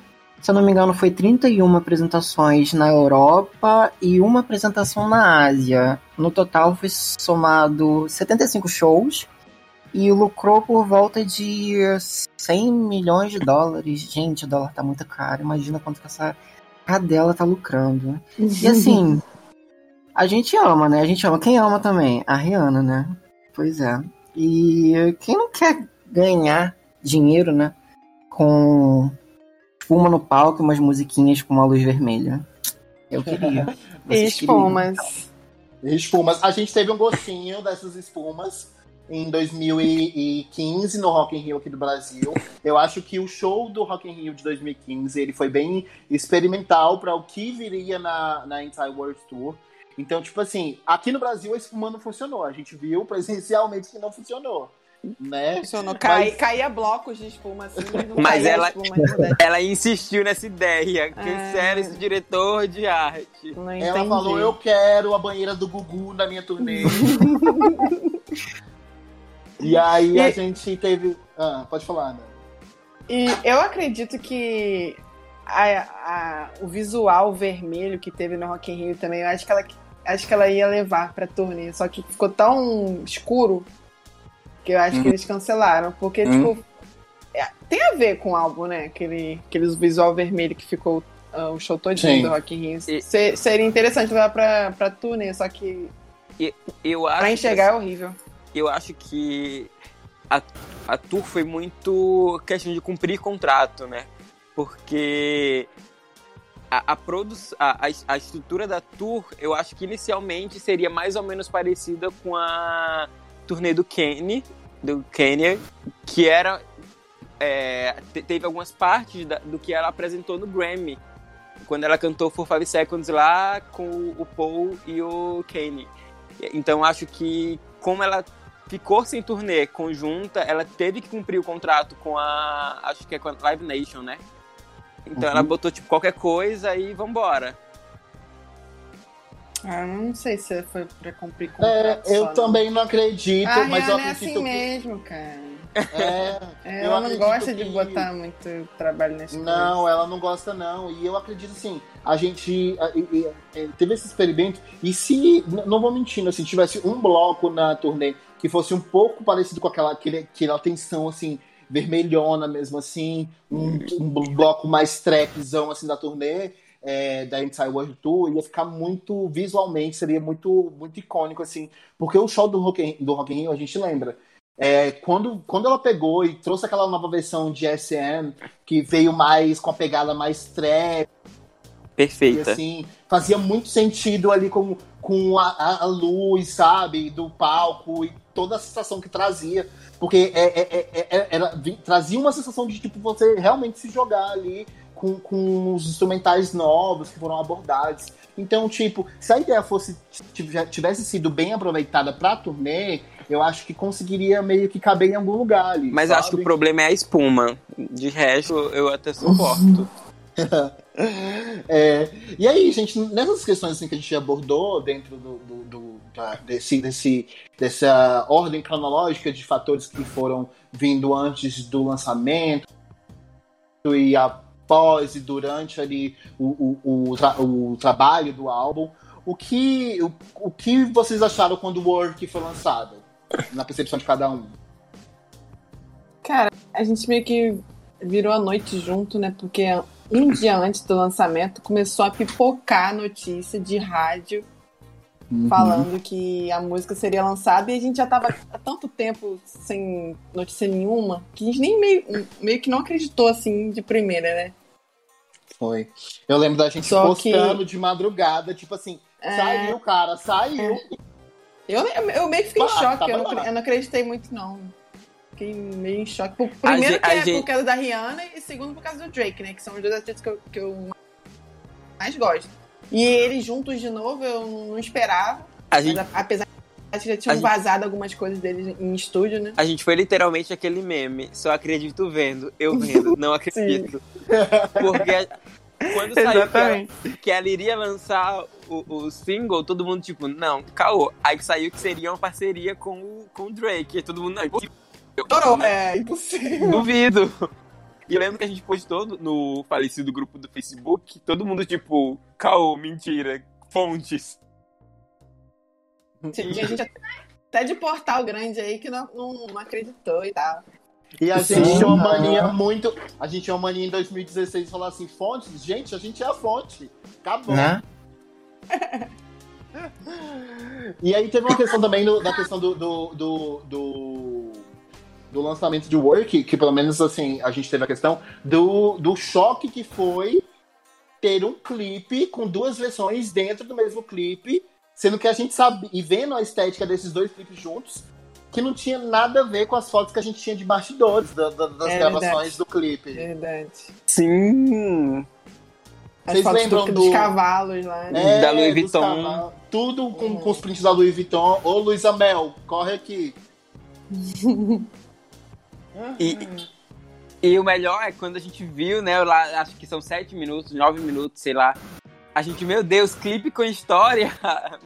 Se eu não me engano, foi 31 apresentações na Europa e uma apresentação na Ásia. No total, foi somado 75 shows e lucrou por volta de 100 milhões de dólares. Gente, o dólar tá muito caro. Imagina quanto que essa cadela tá lucrando. E assim, a gente ama, né? A gente ama. Quem ama também? A Rihanna, né? Pois é. E quem não quer ganhar dinheiro, né? Com espuma no palco e umas musiquinhas com uma luz vermelha. Eu queria. E queriam? espumas. Espumas. A gente teve um gostinho dessas espumas em 2015 no Rock in Rio aqui do Brasil. Eu acho que o show do Rock in Rio de 2015 ele foi bem experimental para o que viria na, na Entire World Tour. Então, tipo assim, aqui no Brasil a espuma não funcionou. A gente viu presencialmente que não funcionou. Né? Funcionou. Cai, Mas- Caía blocos de espuma assim, mas não Mas caía ela- espuma ela insistiu nessa ideia. Que É. sério esse diretor de arte. Não Ela entendi. falou: Eu quero a banheira do Gugu na minha turnê. e aí a E- gente teve. Ah, pode falar, Ana. E eu acredito que a- a- o visual vermelho que teve no Rock in Rio também, eu acho que ela, acho que ela ia levar pra turnê, só que ficou tão escuro que eu acho que eles cancelaram, porque, Uhum. tipo, é, tem a ver com o álbum, né? Aquele, aquele visual vermelho que ficou ah, o show todo do Rock in Rio. E- Se- seria interessante levar pra, pra turnê, só que Eu acho pra que, enxergar é horrível. eu acho que a, a tour foi muito questão de cumprir contrato, né? Porque a, a, produ a, a, a estrutura da tour, eu acho que inicialmente seria mais ou menos parecida com a turnê do Kenny, do Kenya, que era. é, te- teve algumas partes da- do que ela apresentou no Grammy. Quando ela cantou For Five Seconds lá com o Paul e o Kenny. Então acho que como ela ficou sem turnê conjunta, ela teve que cumprir o contrato com a. Acho que é com a Live Nation, né? Então ela botou tipo qualquer coisa e vambora. Ah, não sei se foi pra cumprir É, contrato. eu só, também não acredito, A mas eu Rihanna é acredito assim que. mesmo, cara. É, É, Eu ela não gosta de que- botar muito trabalho nesse Não, ela não gosta, não. E eu acredito assim, a gente a- e- e- é, teve esse experimento, e se, não vou mentindo, assim, tivesse um bloco na turnê que fosse um pouco parecido com aquela, aquele, aquela tensão, assim, vermelhona mesmo, assim, um, um bloco mais trackzão, assim, da turnê, é, da Inside World Tour, ia ficar muito, visualmente, seria muito, muito icônico, assim, porque o show do Rock in, do Rock in Rio, a gente lembra, é, quando, quando ela pegou e trouxe aquela nova versão de SM, que veio mais com a pegada mais trap, e Perfeita. assim, fazia muito sentido ali com, com a, a- luz, sabe, do palco e toda a sensação que trazia. Porque é, é- é- é- era- trazia uma sensação de tipo você realmente se jogar ali com, com os instrumentais novos que foram abordados. Então, tipo, se a ideia fosse tive- tivesse sido bem aproveitada pra turnê, eu acho que conseguiria meio que caber em algum lugar ali. Mas sabe? acho que o problema é a espuma. De resto, eu até suporto. É, e aí, gente, nessas questões assim, que a gente abordou dentro do, do- do- da- desse, desse, dessa ordem cronológica de fatores que foram vindo antes do lançamento e após e durante ali o, o, o, o trabalho do álbum, o que, o, o que vocês acharam quando o Work foi lançado? Na percepção de cada um. A gente meio que virou a noite junto, né? Porque um dia antes do lançamento começou a pipocar a notícia de rádio falando que a música seria lançada e a gente já tava há tanto tempo sem notícia nenhuma que a gente nem meio, meio que não acreditou assim de primeira, né? Foi. Eu lembro da gente Só que- postando de madrugada, tipo assim, É. Saiu, cara, saiu. Eu, eu meio que fiquei em choque, tava eu não, eu não acreditei muito, não. Fiquei meio em choque. Por- Primeiro gente- que a é gente- por causa da Rihanna e segundo por causa do Drake, né? Que são os dois artistas que eu, que eu mais gosto. E eles juntos de novo, eu não esperava. A gente, apesar de que já tinham gente- vazado algumas coisas deles em estúdio, né? a gente foi literalmente aquele meme. Só acredito vendo, eu vendo, não acredito. Porque quando saiu que ela, que ela iria lançar o, o single, todo mundo tipo, não, caô. Aí que saiu que seria uma parceria com, o- com o Drake. E todo mundo, não, impossível. Estourou, é impossível. Duvido. E eu lembro que a gente postou no, falecido grupo do Facebook, todo mundo tipo, caô, mentira, fontes. Tinha gente até de portal grande aí que não, não, não acreditou e tal. E a Sim. gente tinha uma mania muito. A gente tinha uma mania em 2016 de falar assim: fontes, gente, a gente é a fonte. Acabou. Né? E aí teve uma questão também no- da questão do, do, do, do, do lançamento de Work, que pelo menos assim, a gente teve a questão do, do choque que foi ter um clipe com duas versões dentro do mesmo clipe, sendo que a gente sabe, e vendo a estética desses dois clipes juntos, que não tinha nada a ver com as fotos que a gente tinha de bastidores da- da- das É gravações verdade. do clipe. Verdade. Sim. As Vocês fotos lembram do- do- dos cavalos lá. né? É, Da Louis Vuitton. cavalos. Tudo com, com os prints da Louis Vuitton. Ô, Luísa Mel, corre aqui. E, e o melhor é quando a gente viu, né? Lá, acho que são sete minutos, nove minutos, sei lá. A gente, meu Deus, clipe com história.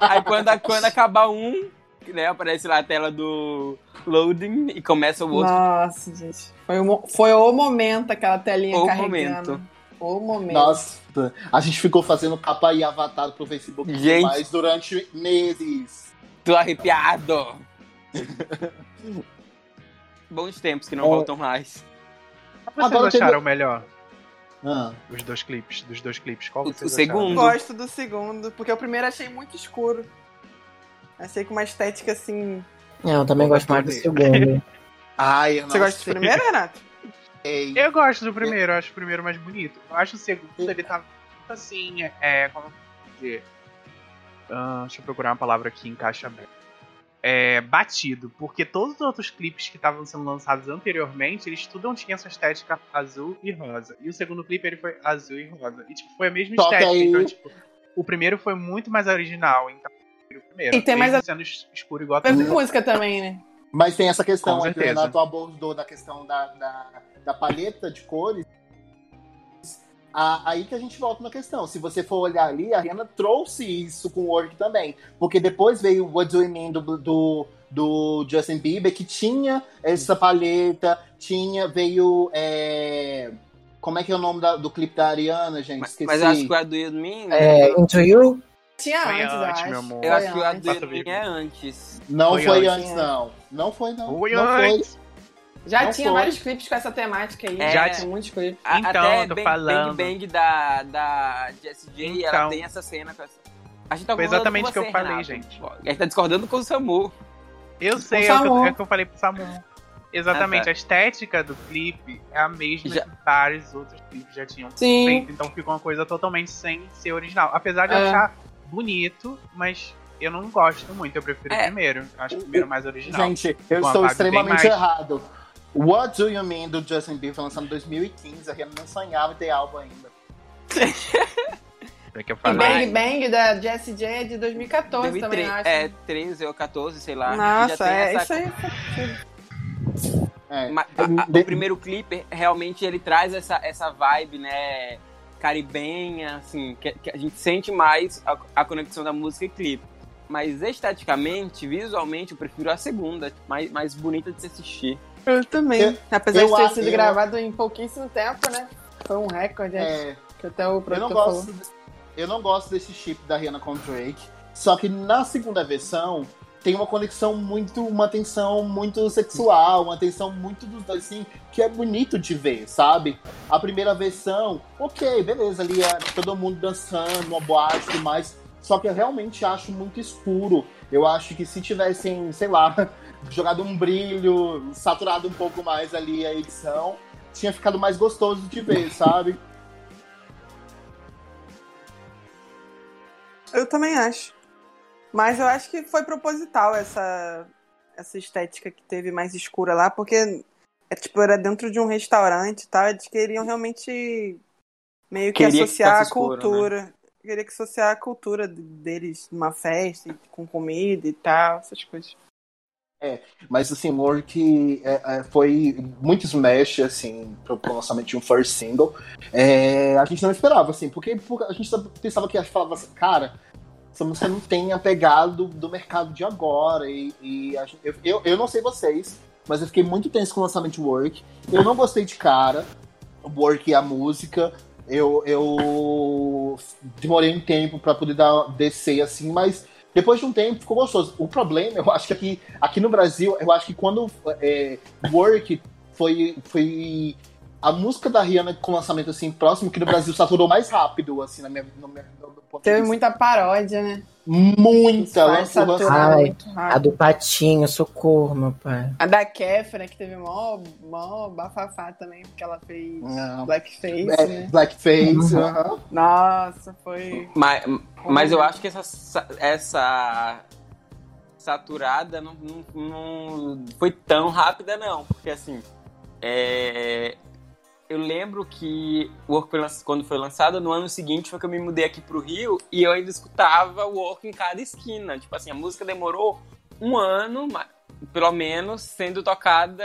Aí quando, quando acabar um, né, aparece lá a tela do loading e começa o outro. Nossa, gente. Foi o, foi o momento aquela telinha O carregando. momento. O momento. Nossa, a gente ficou fazendo capa e avatar pro Facebook Gente. mais durante meses. Tô arrepiado. Bons tempos que não É. voltam mais. Vocês Agora acharam melhor? Ah, Os dois clipes, dos dois clipes. Qual O- vocês o segundo. acharam? Gosto do segundo, porque o primeiro achei muito escuro. Achei com uma estética assim. É, eu também gosto mais do segundo. Ai, eu não Você gosta do sei. primeiro, Renato? Eu gosto do primeiro, eu acho o primeiro mais bonito. Eu acho o segundo, ele tá muito assim, é. Como dizer? Ah, deixa eu procurar uma palavra que encaixa bem. É, batido, porque todos os outros clipes que estavam sendo lançados anteriormente, eles tudo tinham essa estética azul e rosa. E o segundo clipe ele foi azul e rosa. E tipo, foi a mesma que estética. aí- Então, tipo, o primeiro foi muito mais original, então o primeiro. E tem mais mesmo a- sendo es- escuro igual a música também, né? Mas tem essa questão aí que o. Renato abordou da questão da, da, da palheta de cores. A- aí que a gente volta na questão. Se você for olhar ali, a Rihanna trouxe isso com o Work também. Porque depois veio o What Do You Mean do, do, do Justin Bieber, que tinha essa palheta, tinha, veio. é, Como é que é o nome da- do clipe da Ariana, gente? Mas, Esqueci. mas acho que o Ado You Me. É, Into You? Tinha Foi antes, eu antes, acho. meu amor. Eu Foi acho que o antes. You Passa Me vídeo. é antes. Não Foi foi, antes. antes, não. Não foi, não. Foi não antes. Já Não tinha foi. vários clipes com essa temática aí. É. Já tinha muitos clipes. A- Então, Até eu tô Bang, falando. Bang Bang da, da Jessie J, ela Então. tem essa cena com essa... A gente tá Foi exatamente o que eu você, falei, Renato. gente. A gente tá discordando com o Samu. Eu sei, é o, que é o que eu falei pro Samu. Exatamente, Ah, tá. a estética do clipe é a mesma Já- que vários outros clipes já tinham Sim. feito. Então fica uma coisa totalmente sem ser original. Apesar de É. achar bonito, mas eu não gosto muito. Eu prefiro É. o primeiro. Eu acho o primeiro mais original. Gente, eu a estou extremamente errado. What Do You Mean do Justin Bieber foi lançado em 2015. A Rihanna não sonhava em ter álbum ainda. É que eu E falei. Bang Bang da Jessie J é de 2014 também, 2003, eu acho. é, 13 ou 14, sei lá. Nossa, Já tem é, essa- isso aí. É. Ma- a- a- De- o primeiro clipe, realmente, ele traz essa, essa vibe, né, caribenha, assim, que, que a gente sente mais a, a conexão da música e clipe. Mas esteticamente, visualmente, eu prefiro a segunda, mais, mais bonita de se assistir. Eu também. Eu- Apesar eu de ter sido eu- gravado em pouquíssimo tempo, né? Foi um recorde, É, que até o eu, não produtor falou. gosto, eu não gosto desse chip da Rihanna com o Drake. Só que na segunda versão tem uma conexão muito, uma tensão muito sexual, uma tensão muito dos dois, assim, que é bonito de ver, sabe? A primeira versão, ok, beleza, ali é todo mundo dançando, uma boate e tudo mais. Só que eu realmente acho muito escuro. Eu acho que se tivessem, sei lá, jogado um brilho, saturado um pouco mais ali a edição, tinha ficado mais gostoso de ver, sabe? Eu também acho. Mas eu acho que foi proposital essa, essa estética que teve mais escura lá, porque é, tipo, era dentro de um restaurante e tal. Eles queriam realmente meio que Queria que associar ficasse a né? cultura. Queria que associar a cultura deles numa festa, com comida e tal, essas coisas. Mas assim, Work é, é, foi muito smash, assim, pro, lançamento de um first single. É, a gente não esperava, assim, porque, porque a gente pensava que falava assim, cara, essa música não tem a pegada do, do mercado de agora. E, e a gente- eu, eu, eu não sei vocês, mas eu fiquei muito tenso com o lançamento de Work. Eu não gostei de cara, Work e a música. Eu, eu demorei um tempo pra poder dar, descer, assim, mas depois de um tempo ficou gostoso. O problema, eu acho que aqui, aqui no Brasil, eu acho que quando é, Work foi, foi a música da Rihanna com lançamento assim próximo, que no Brasil saturou mais rápido, assim, na minha, no meu, no Teve muita paródia, né? muita. Lançou- A do Patinho, socorro, meu pai. A da Kéfera, que teve mó, mó bafafá também, porque ela fez Não. blackface, É, né? Blackface, Uhum. aham. Nossa, foi... Mas, mas eu acho que essa, sa- essa saturada não, não, não foi tão rápida, não. Porque assim, é, eu lembro que o Work foi lanç- quando foi lançado, no ano seguinte foi que eu me mudei aqui pro Rio e eu ainda escutava o Work em cada esquina. Tipo assim, a música demorou um ano, pelo menos, sendo tocada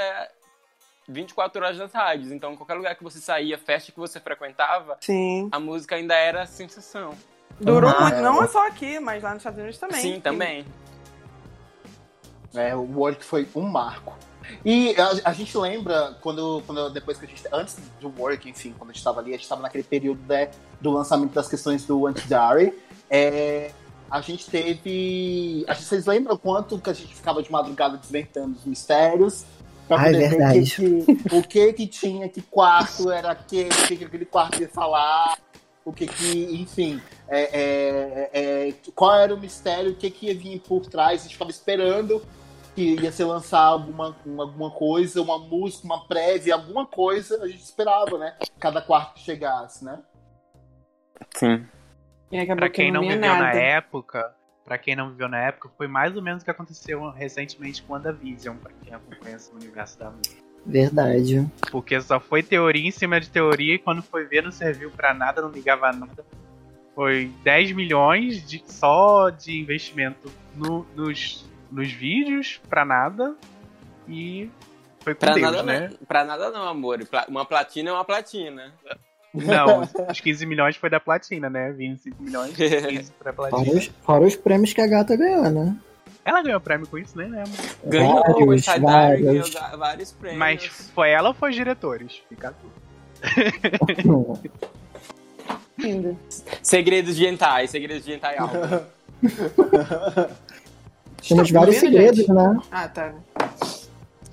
24 horas nas rádios. Então, qualquer lugar que você saía, festa que você frequentava, Sim. a música ainda era sensação. Durou Ah, muito, é. não é só aqui, mas lá nos Estados Unidos também. Sim, também. É, o Work foi um marco. E a, a gente lembra quando, quando depois que a gente. Antes do Work, enfim, quando a gente estava ali, a gente estava naquele período né, do lançamento das questões do Anti-Diary. É, a gente teve. A gente, vocês lembram quanto que a gente ficava de madrugada desventando os mistérios? Pra Ah, é ver verdade. o que, que- o que que tinha, que quarto era aquele, o que, que aquele quarto ia falar, o que que, enfim, é, é, é, qual era o mistério, o que que ia vir por trás, a gente ficava esperando que ia ser lançar alguma, uma- alguma coisa, uma música, uma prévia, alguma coisa, a gente esperava, né? Cada quarto que chegasse, né? Sim. E Pra que quem não viveu na nada. época, para quem não viveu na época, foi mais ou menos o que aconteceu recentemente com WandaVision, pra quem acompanha esse universo da música. Verdade. Porque só foi teoria em cima de teoria e quando foi ver não serviu pra nada, não ligava a nada. Foi 10 milhões de, só de investimento no- nos, nos vídeos pra nada e foi com Pra Deus, nada, né? não, pra nada não, amor. Uma platina é uma platina. Não, os 15 milhões foi da platina, né? 25 milhões, 15 pra Fora platina. os, fora os prêmios que a gata ganhou, né? Ela ganhou prêmio com isso, nem lembro. Ganhou o Vários, Diary, ganhou vários. vários prêmios. Mas foi ela ou foi os diretores? Fica tudo. Segredos de Hentai, Segredos de Hentai Alba. Temos Estão vários segredos, gente? né? Ah, tá.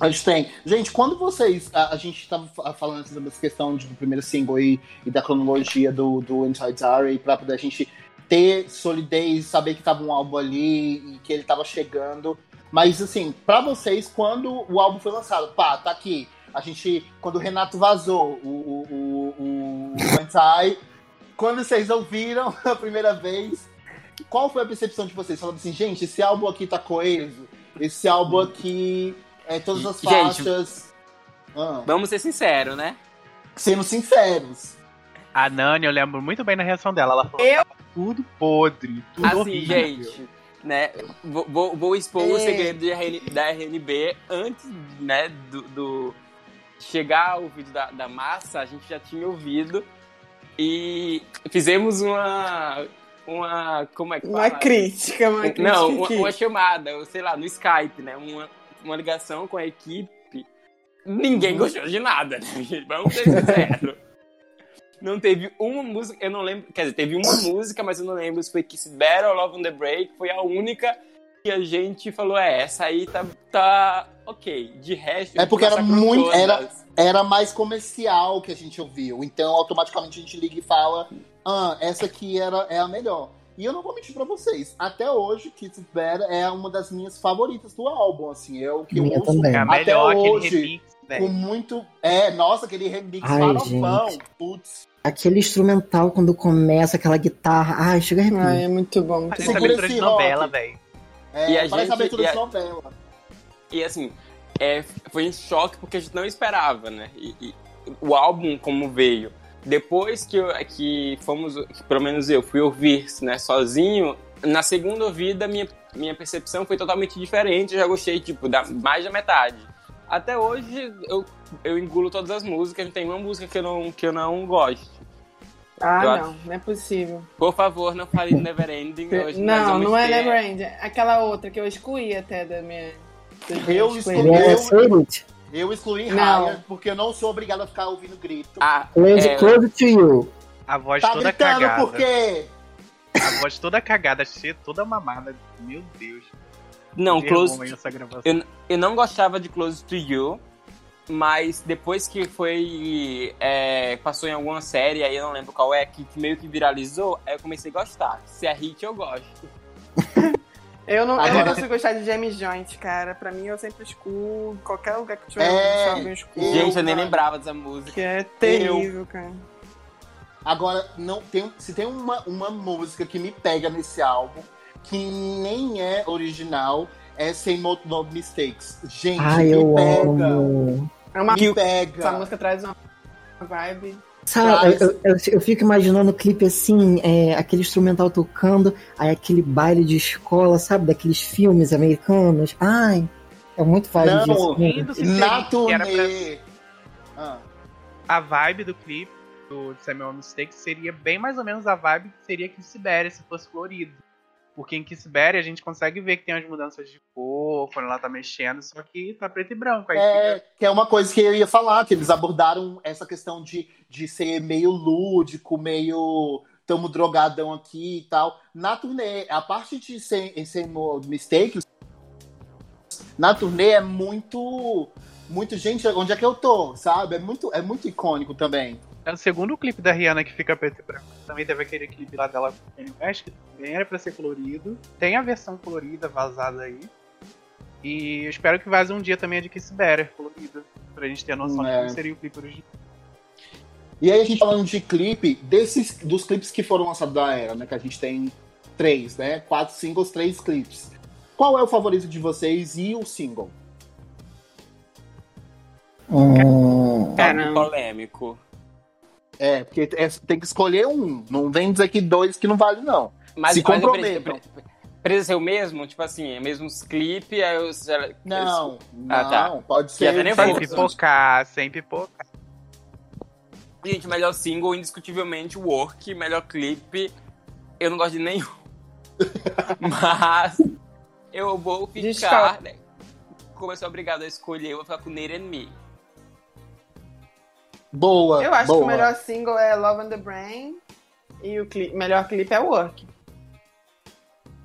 A gente tem. Gente, quando vocês. A, a gente estava falando sobre essa questão de- do primeiro single e, e da cronologia do, do Inside Diary, pra poder a gente ter solidez, saber que tava um álbum ali e que ele tava chegando. Mas, assim, pra vocês, quando o álbum foi lançado, pá, tá aqui. A gente. Quando o Renato vazou o, o, o, o, o Anti, quando vocês ouviram a primeira vez, qual foi a percepção de vocês? Falando assim, gente, esse álbum aqui tá coeso. Esse álbum aqui. É, todas as Gente, faixas. Ah, Vamos ser sinceros, né? sendo sinceros. A Nani, eu lembro muito bem da reação dela. Ela falou Eu? tudo podre, tudo Assim, horrível. gente, né? Vou, vou, vou expor o É. segredo de RN da RNB antes, né, do, do chegar ao vídeo da, da massa, a gente já tinha ouvido e fizemos uma uma como é que Uma fala? crítica, uma crítica. Não, uma, uma chamada, ou sei lá, no Skype, né? Uma, uma ligação com a equipe. Ninguém Uhum. gostou de nada, né? Vamos ser sinceros. Não teve uma música, eu não lembro. Quer dizer, teve uma música, mas eu não lembro se foi Kiss Better ou Love on the Break. Foi a única que a gente falou: é, essa aí tá, tá ok. De resto, É porque era massacrou muito- todas. era- Era mais comercial que a gente ouviu. Então, automaticamente a gente liga e fala: Ah, essa aqui era, é a melhor. E eu não vou mentir pra vocês. Até hoje, Kiss It Better é uma das minhas favoritas do álbum. Assim, é o que Minha eu ouço também. É a Até melhor aquele hoje, remix, né? com muito. É, nossa, aquele remix Ai, farofão. gente. Putz. aquele instrumental quando começa aquela guitarra. Ai, chega a. Ai, é muito bom. Parece abertura de novela, velho. É, E a parece gente- abertura e de a- novela. E assim, é, foi um choque porque a gente não esperava, né? E, e o álbum como veio. Depois que, eu- que fomos, que pelo menos eu, fui ouvir né, sozinho, na segunda ouvida minha, minha percepção foi totalmente diferente. Eu já gostei, tipo, da, mais da metade. Até hoje eu, eu engulo todas as músicas, não tem uma música que eu não, que eu não gosto. Ah, Eu não, não é possível. Por favor, não fale de Neverending hoje. Não, não é ter- Neverend. É aquela outra que eu excluí até da minha. Eu minhas escolhi- Eu excluí Não. Raya porque eu não sou obrigado a ficar ouvindo grito. Ah, Close, é, close to you. A voz tá toda gritando cagada. por quê? A voz toda cagada, cheia, toda mamada. Meu Deus. não, Close gravação. Eu, eu não gostava de Close to You, mas depois que foi. é, passou em alguma série, aí eu não lembro qual é, que, que meio que viralizou, aí eu comecei a gostar. Se é hit, eu gosto. Eu não, eu Agora- não consigo gostar de James Joint, cara. Pra mim, eu sempre escuto. Qualquer lugar que eu tiver É, alguém escuta. Eu, Gente, eu nem lembrava dessa música. Que é terrível, cara. Agora, não tem, se tem uma, uma música que me pega nesse álbum, que nem é original, é Sem More No Mistakes. Gente, Ai, me eu pega. amo. É uma. Me pega. Essa música traz uma vibe. Sabe, eu, eu, eu fico imaginando o clipe assim, é, aquele instrumental tocando, aí aquele baile de escola, sabe, daqueles filmes americanos. Ai, é muito vibe Não, disso. né? Lindo se Na seria- que era pra-. Ah, A vibe do clipe do Samuel Mistake seria bem mais ou menos a vibe que seria que Sibéria se fosse colorido. Porque em Sibéria a gente consegue ver que tem as mudanças de cor, quando ela tá mexendo, só que tá preto e branco. Aí é, fica- que é uma coisa que eu ia falar, que eles abordaram essa questão de, de ser meio lúdico, meio tamo drogadão aqui e tal. Na turnê, a parte de Sem, sem Mistakes, na turnê é muito. Muito, gente, onde é que eu tô, sabe? É muito, é muito icônico também. É o segundo clipe da Rihanna que fica preto e branco. Também teve aquele clipe lá dela com Kanye West, que também era pra ser colorido. Tem a versão colorida vazada aí. E eu espero que vaze um dia também a de Kiss Better colorida. Pra gente ter noção de É. como seria o clipe original. E aí a gente falando de clipe, desses, dos clipes que foram lançados da era, né? Que a gente tem três, né? Quatro singles, três clipes. Qual é o favorito de vocês e o single? Hum, Caramba. Polêmico. É, porque é- tem que escolher um. Não vem dizer que dois que não vale, não. Mas, Se comprometam. pre- Precisa ser o mesmo? Tipo assim, é mesmo os clipes, aí eu... Não, não, Ah, tá. pode Que ser. Sem Sem pipocar, sem pipocar. Gente, melhor single, indiscutivelmente, Work. Melhor clipe, eu não gosto de nenhum. Mas eu vou ficar. Né, Como eu sou obrigado a escolher, eu vou ficar com Nate and Me. Boa. Eu acho boa. que o melhor single é Love on the Brain e o cli- melhor clipe é Work.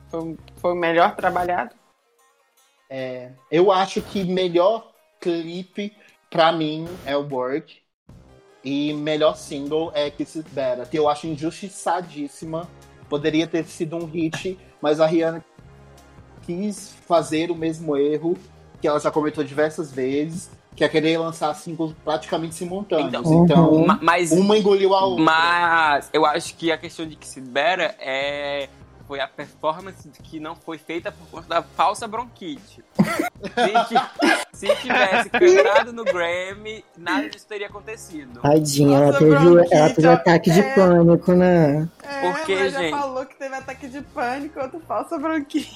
Foi, foi o melhor trabalhado. É, eu acho que melhor clipe pra mim é o Work. E melhor single é Kiss It Better, que eu acho injustiçadíssima. Poderia ter sido um hit, mas a Rihanna quis fazer o mesmo erro que ela já cometeu diversas vezes, que é querer lançar singles praticamente simultâneos. Então, Então, Uhum. Ma- Mas, uma engoliu a outra. mas eu acho que a questão de que se Better é. Foi a performance que não foi feita por conta da falsa bronquite. Se, se tivesse cantado no Grammy, nada disso teria acontecido. tadinha, ela teve, ela teve ataque de É. pânico, né? É, Por quê, mas já gente? falou que teve ataque de pânico, outro falsa bronquite.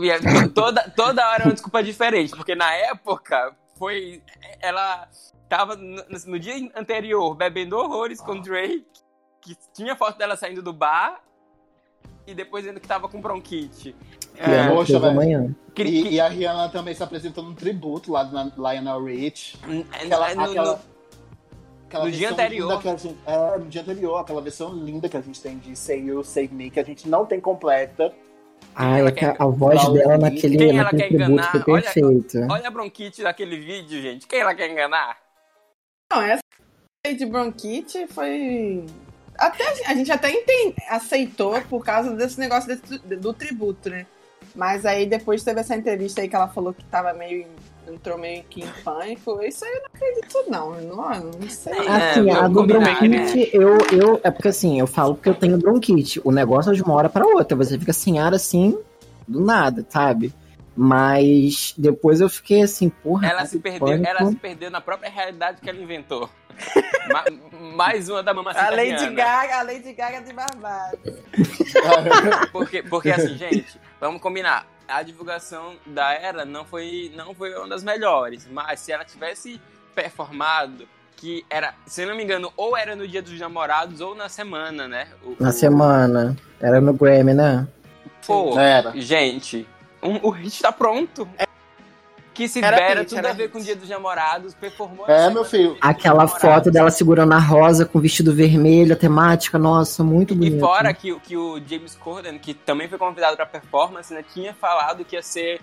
É to- toda, toda hora é uma desculpa diferente, porque na época foi. Ela tava no, no dia anterior bebendo horrores com Drake, que tinha foto dela saindo do bar, e depois ainda que tava com bronquite. E ela poxa, amanhã. E, que- e a Rihanna também se apresentando um tributo lá na Lionel Rich. Aquela, é no- aquela, no- aquela no dia anterior. linda que a gente- é, no dia anterior, aquela versão linda que a gente tem de Say You, Save Me, que a gente não tem completa. Ai, ela é quer- a voz dela ouvir. naquele, Quem ela naquele quer tributo enganar? foi Olha- perfeito. Olha a bronquite daquele vídeo, gente. Quem ela quer enganar? Não, essa de bronquite foi. Até, a gente até entende, aceitou por causa desse negócio desse- do tributo, né? Mas aí depois teve essa entrevista aí que ela falou que tava meio. Entrou meio que em pânico. Isso aí eu não acredito, não. Não, não sei. É, Assim, a vamos do bronquite, eu, eu. É porque assim, eu falo porque eu tenho bronquite. O negócio é de uma hora pra outra. Você fica sem ar assim, do nada, sabe? Mas depois eu fiquei assim, porra. Ela se de perdeu, pânico. ela se perdeu na própria realidade que ela inventou. Ma- mais uma da mamacita A Lady. Gaga, a Lady Gaga de Barbados. Porque, porque assim, gente, vamos combinar. A divulgação da Era não foi, não foi uma das melhores, mas se ela tivesse performado, que era, se eu não me engano, ou era no dia dos namorados ou na semana, né? O- Na o- semana. Era no Grammy, né? Pô, Era. gente, um- o hit tá pronto. Que se Era hit, tudo era a ver hit. com o dia dos namorados, performou É, meu filho. Aquela Namorados. foto dela segurando a rosa com vestido vermelho, a temática, nossa, muito bonito. E fora que, o- que o James Corden, que também foi convidado pra performance, né, tinha falado que ia ser.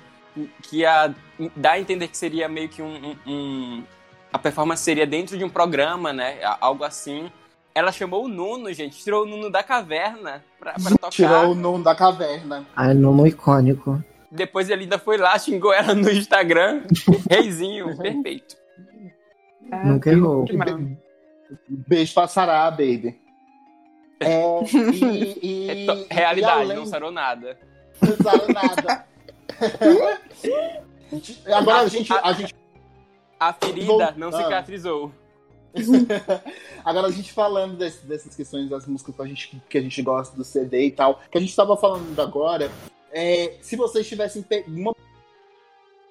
que ia dar a entender que seria meio que um. um- um- a performance seria dentro de um programa, né? Algo assim. Ela chamou o Nuno, gente, tirou o Nuno da caverna pra, pra tocar. Tirou o nome da caverna. Ai, no, no icônico. Depois ele ainda foi lá, xingou ela no Instagram. Reizinho, perfeito. É, Nunca errou. Beijo pra Sarah, baby. É, e, e- É to- e realidade, além- não sarou nada. Não sarou nada. Agora a gente, a gente A ferida Vou- não ah. cicatrizou. Agora a gente falando desse- dessas questões das músicas que a, gente, que a gente gosta do CD e tal, que a gente tava falando agora, é, se vocês tivessem uma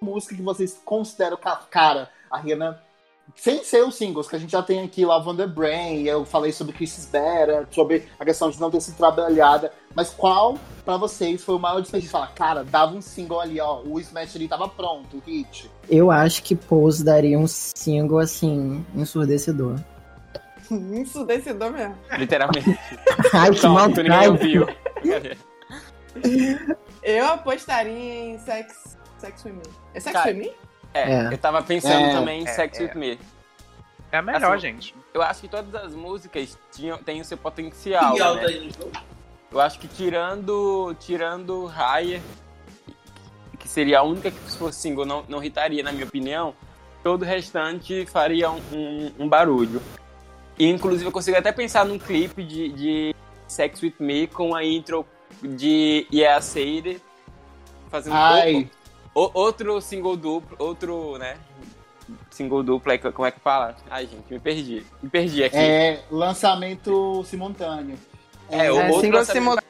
música que vocês consideram, ca- cara, a Rihanna, sem ser os singles, que a gente já tem aqui, Love on the Brain, eu falei sobre Kisses Better, sobre a questão de não ter sido trabalhada, mas qual pra vocês foi o maior desperdício? Falar, cara, dava um single ali, ó, o Smash ali tava pronto, o hit. Eu acho que Pose daria um single assim, ensurdecedor. Isso decidou mesmo. Literalmente. Ai, que Então, que ninguém maldade. ouviu. Eu apostaria em Sex, sex with Me. É Sex Cara, with Me? É, É. eu tava pensando É, também em é, Sex é. With Me. É a melhor, Assim, gente. Eu acho que todas as músicas tinham, têm o seu potencial, né? Eu acho que tirando, tirando Raya, que seria a única que se fosse single não, não irritaria, na minha opinião, todo o restante faria um, um- um barulho. E, inclusive, eu consigo até pensar num clipe de, de Sex With Me com a intro de It, fazendo Ai, o- outro single duplo, outro, né, single duplo, como é que fala? Ai, gente, me perdi. Me perdi aqui. é lançamento simultâneo. É, o É, outro single lançamento-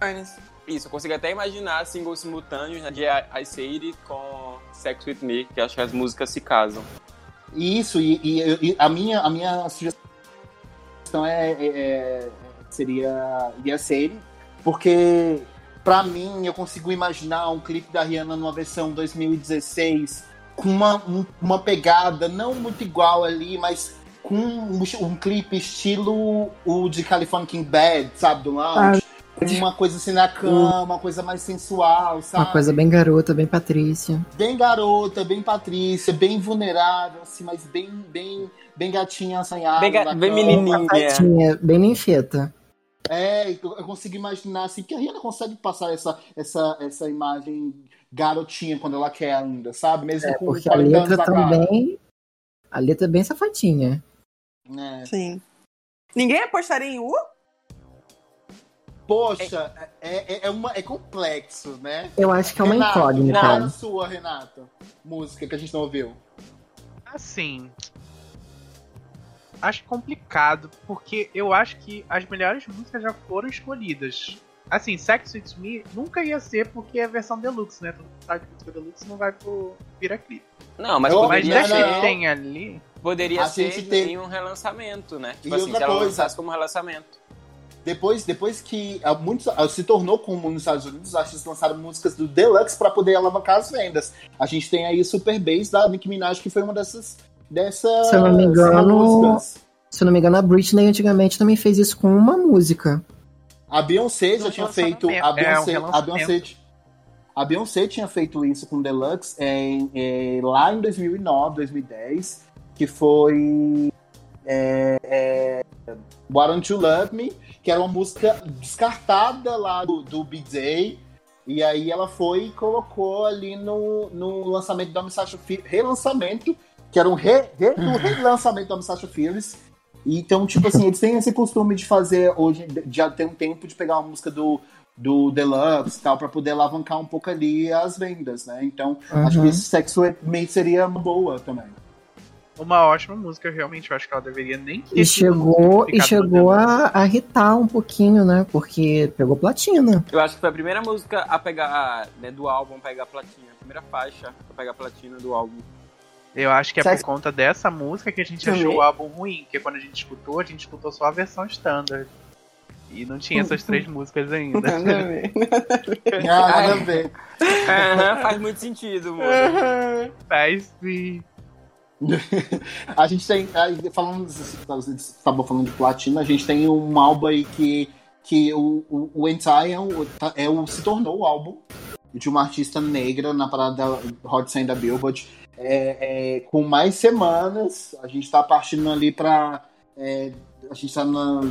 simultâneos. Isso, eu consigo até imaginar singles simultâneos né, de I, I Say It com Sex With Me, que acho que as músicas se casam. Isso, e, e- e a, minha, a minha sugestão é, é- é- seria Ia Ser, porque pra mim eu consigo imaginar um clipe da Rihanna numa versão 2016 com uma, um- uma pegada não muito igual ali, mas com um, um clipe estilo o de California King Bad, sabe, do lounge. Com uma coisa assim na cama, uma coisa mais sensual, sabe? Uma coisa bem garota, bem Patrícia. bem garota, bem Patrícia, bem vulnerável, assim, mas bem, bem, bem gatinha assanhada. Bem ga- bem menininha. Patinha, bem ninfeta. É, eu, consigo imaginar assim, porque a Rihanna consegue passar essa, essa, essa imagem garotinha quando ela quer ainda, sabe? Mesmo com Porque a 40 anos letra também. A letra é bem safadinha. É. Sim. Ninguém apostaria em U? Poxa, é, é, é, uma, é complexo, né? Eu acho que é uma Renato, incógnita. Qual a sua, Renata? Música que a gente não ouviu. Assim. Acho complicado, porque eu acho que as melhores músicas já foram escolhidas. Assim, Sex With Me nunca ia ser porque é a versão deluxe, né? Todo mundo sabe que música deluxe não vai pro vira clipe. Não, mas Eu- Mas não, não, que não. tem ali. poderia A ser tem- em um relançamento, né? E Tipo assim, outra se ela coisa. lançasse como relançamento. Depois, depois que muitos, se tornou comum nos Estados Unidos, os artistas lançaram músicas do Deluxe para poder alavancar as vendas. A gente tem aí o Super Bass da Nicki Minaj, que foi uma dessas, dessas Se eu não me engano- músicas. Se eu não me engano, a Britney antigamente também fez isso com uma música. A Beyoncé já tinha feito. A relançamento. É, um Beyoncé, a. Beyoncé, a Beyoncé tinha feito isso com Deluxe em- em- lá em 2009, 2010, que foi é, é, Why Don't You Love Me, que era uma música descartada lá do, do B-Day, E aí ela foi e colocou ali no, no lançamento da Phillips, relançamento, que era um, re, re, um relançamento da Missacho Phillips. Então, tipo assim, eles têm esse costume de fazer hoje, já tem um tempo de pegar uma música do, do Deluxe e tal, pra poder alavancar um pouco ali as vendas, né? Então, acho Uhum. que esse Sexo Mate seria uma boa também. Uma ótima música, realmente. Eu acho que ela deveria nem ter E chegou, e chegou a, a irritar um pouquinho, né? Porque pegou platina. Eu acho que foi a primeira música a pegar, né, do álbum, pegar platina. A primeira faixa a pegar platina do álbum. Eu acho que é Sabe- por conta dessa música que a gente Também. achou o álbum ruim, porque quando a gente escutou, a gente escutou só a versão standard. E não tinha essas três músicas ainda. Nada a ver. Nada a ver. Faz muito sentido, mano. Mas sim. A gente tem, falando, você estava falando de platina, a gente tem um álbum aí que, que o, o, o Entai é o, tá- é o, se tornou o álbum de uma artista negra na parada Hot 100 da Billboard. É, é, com mais semanas, a gente tá partindo ali pra. é, a gente tá na.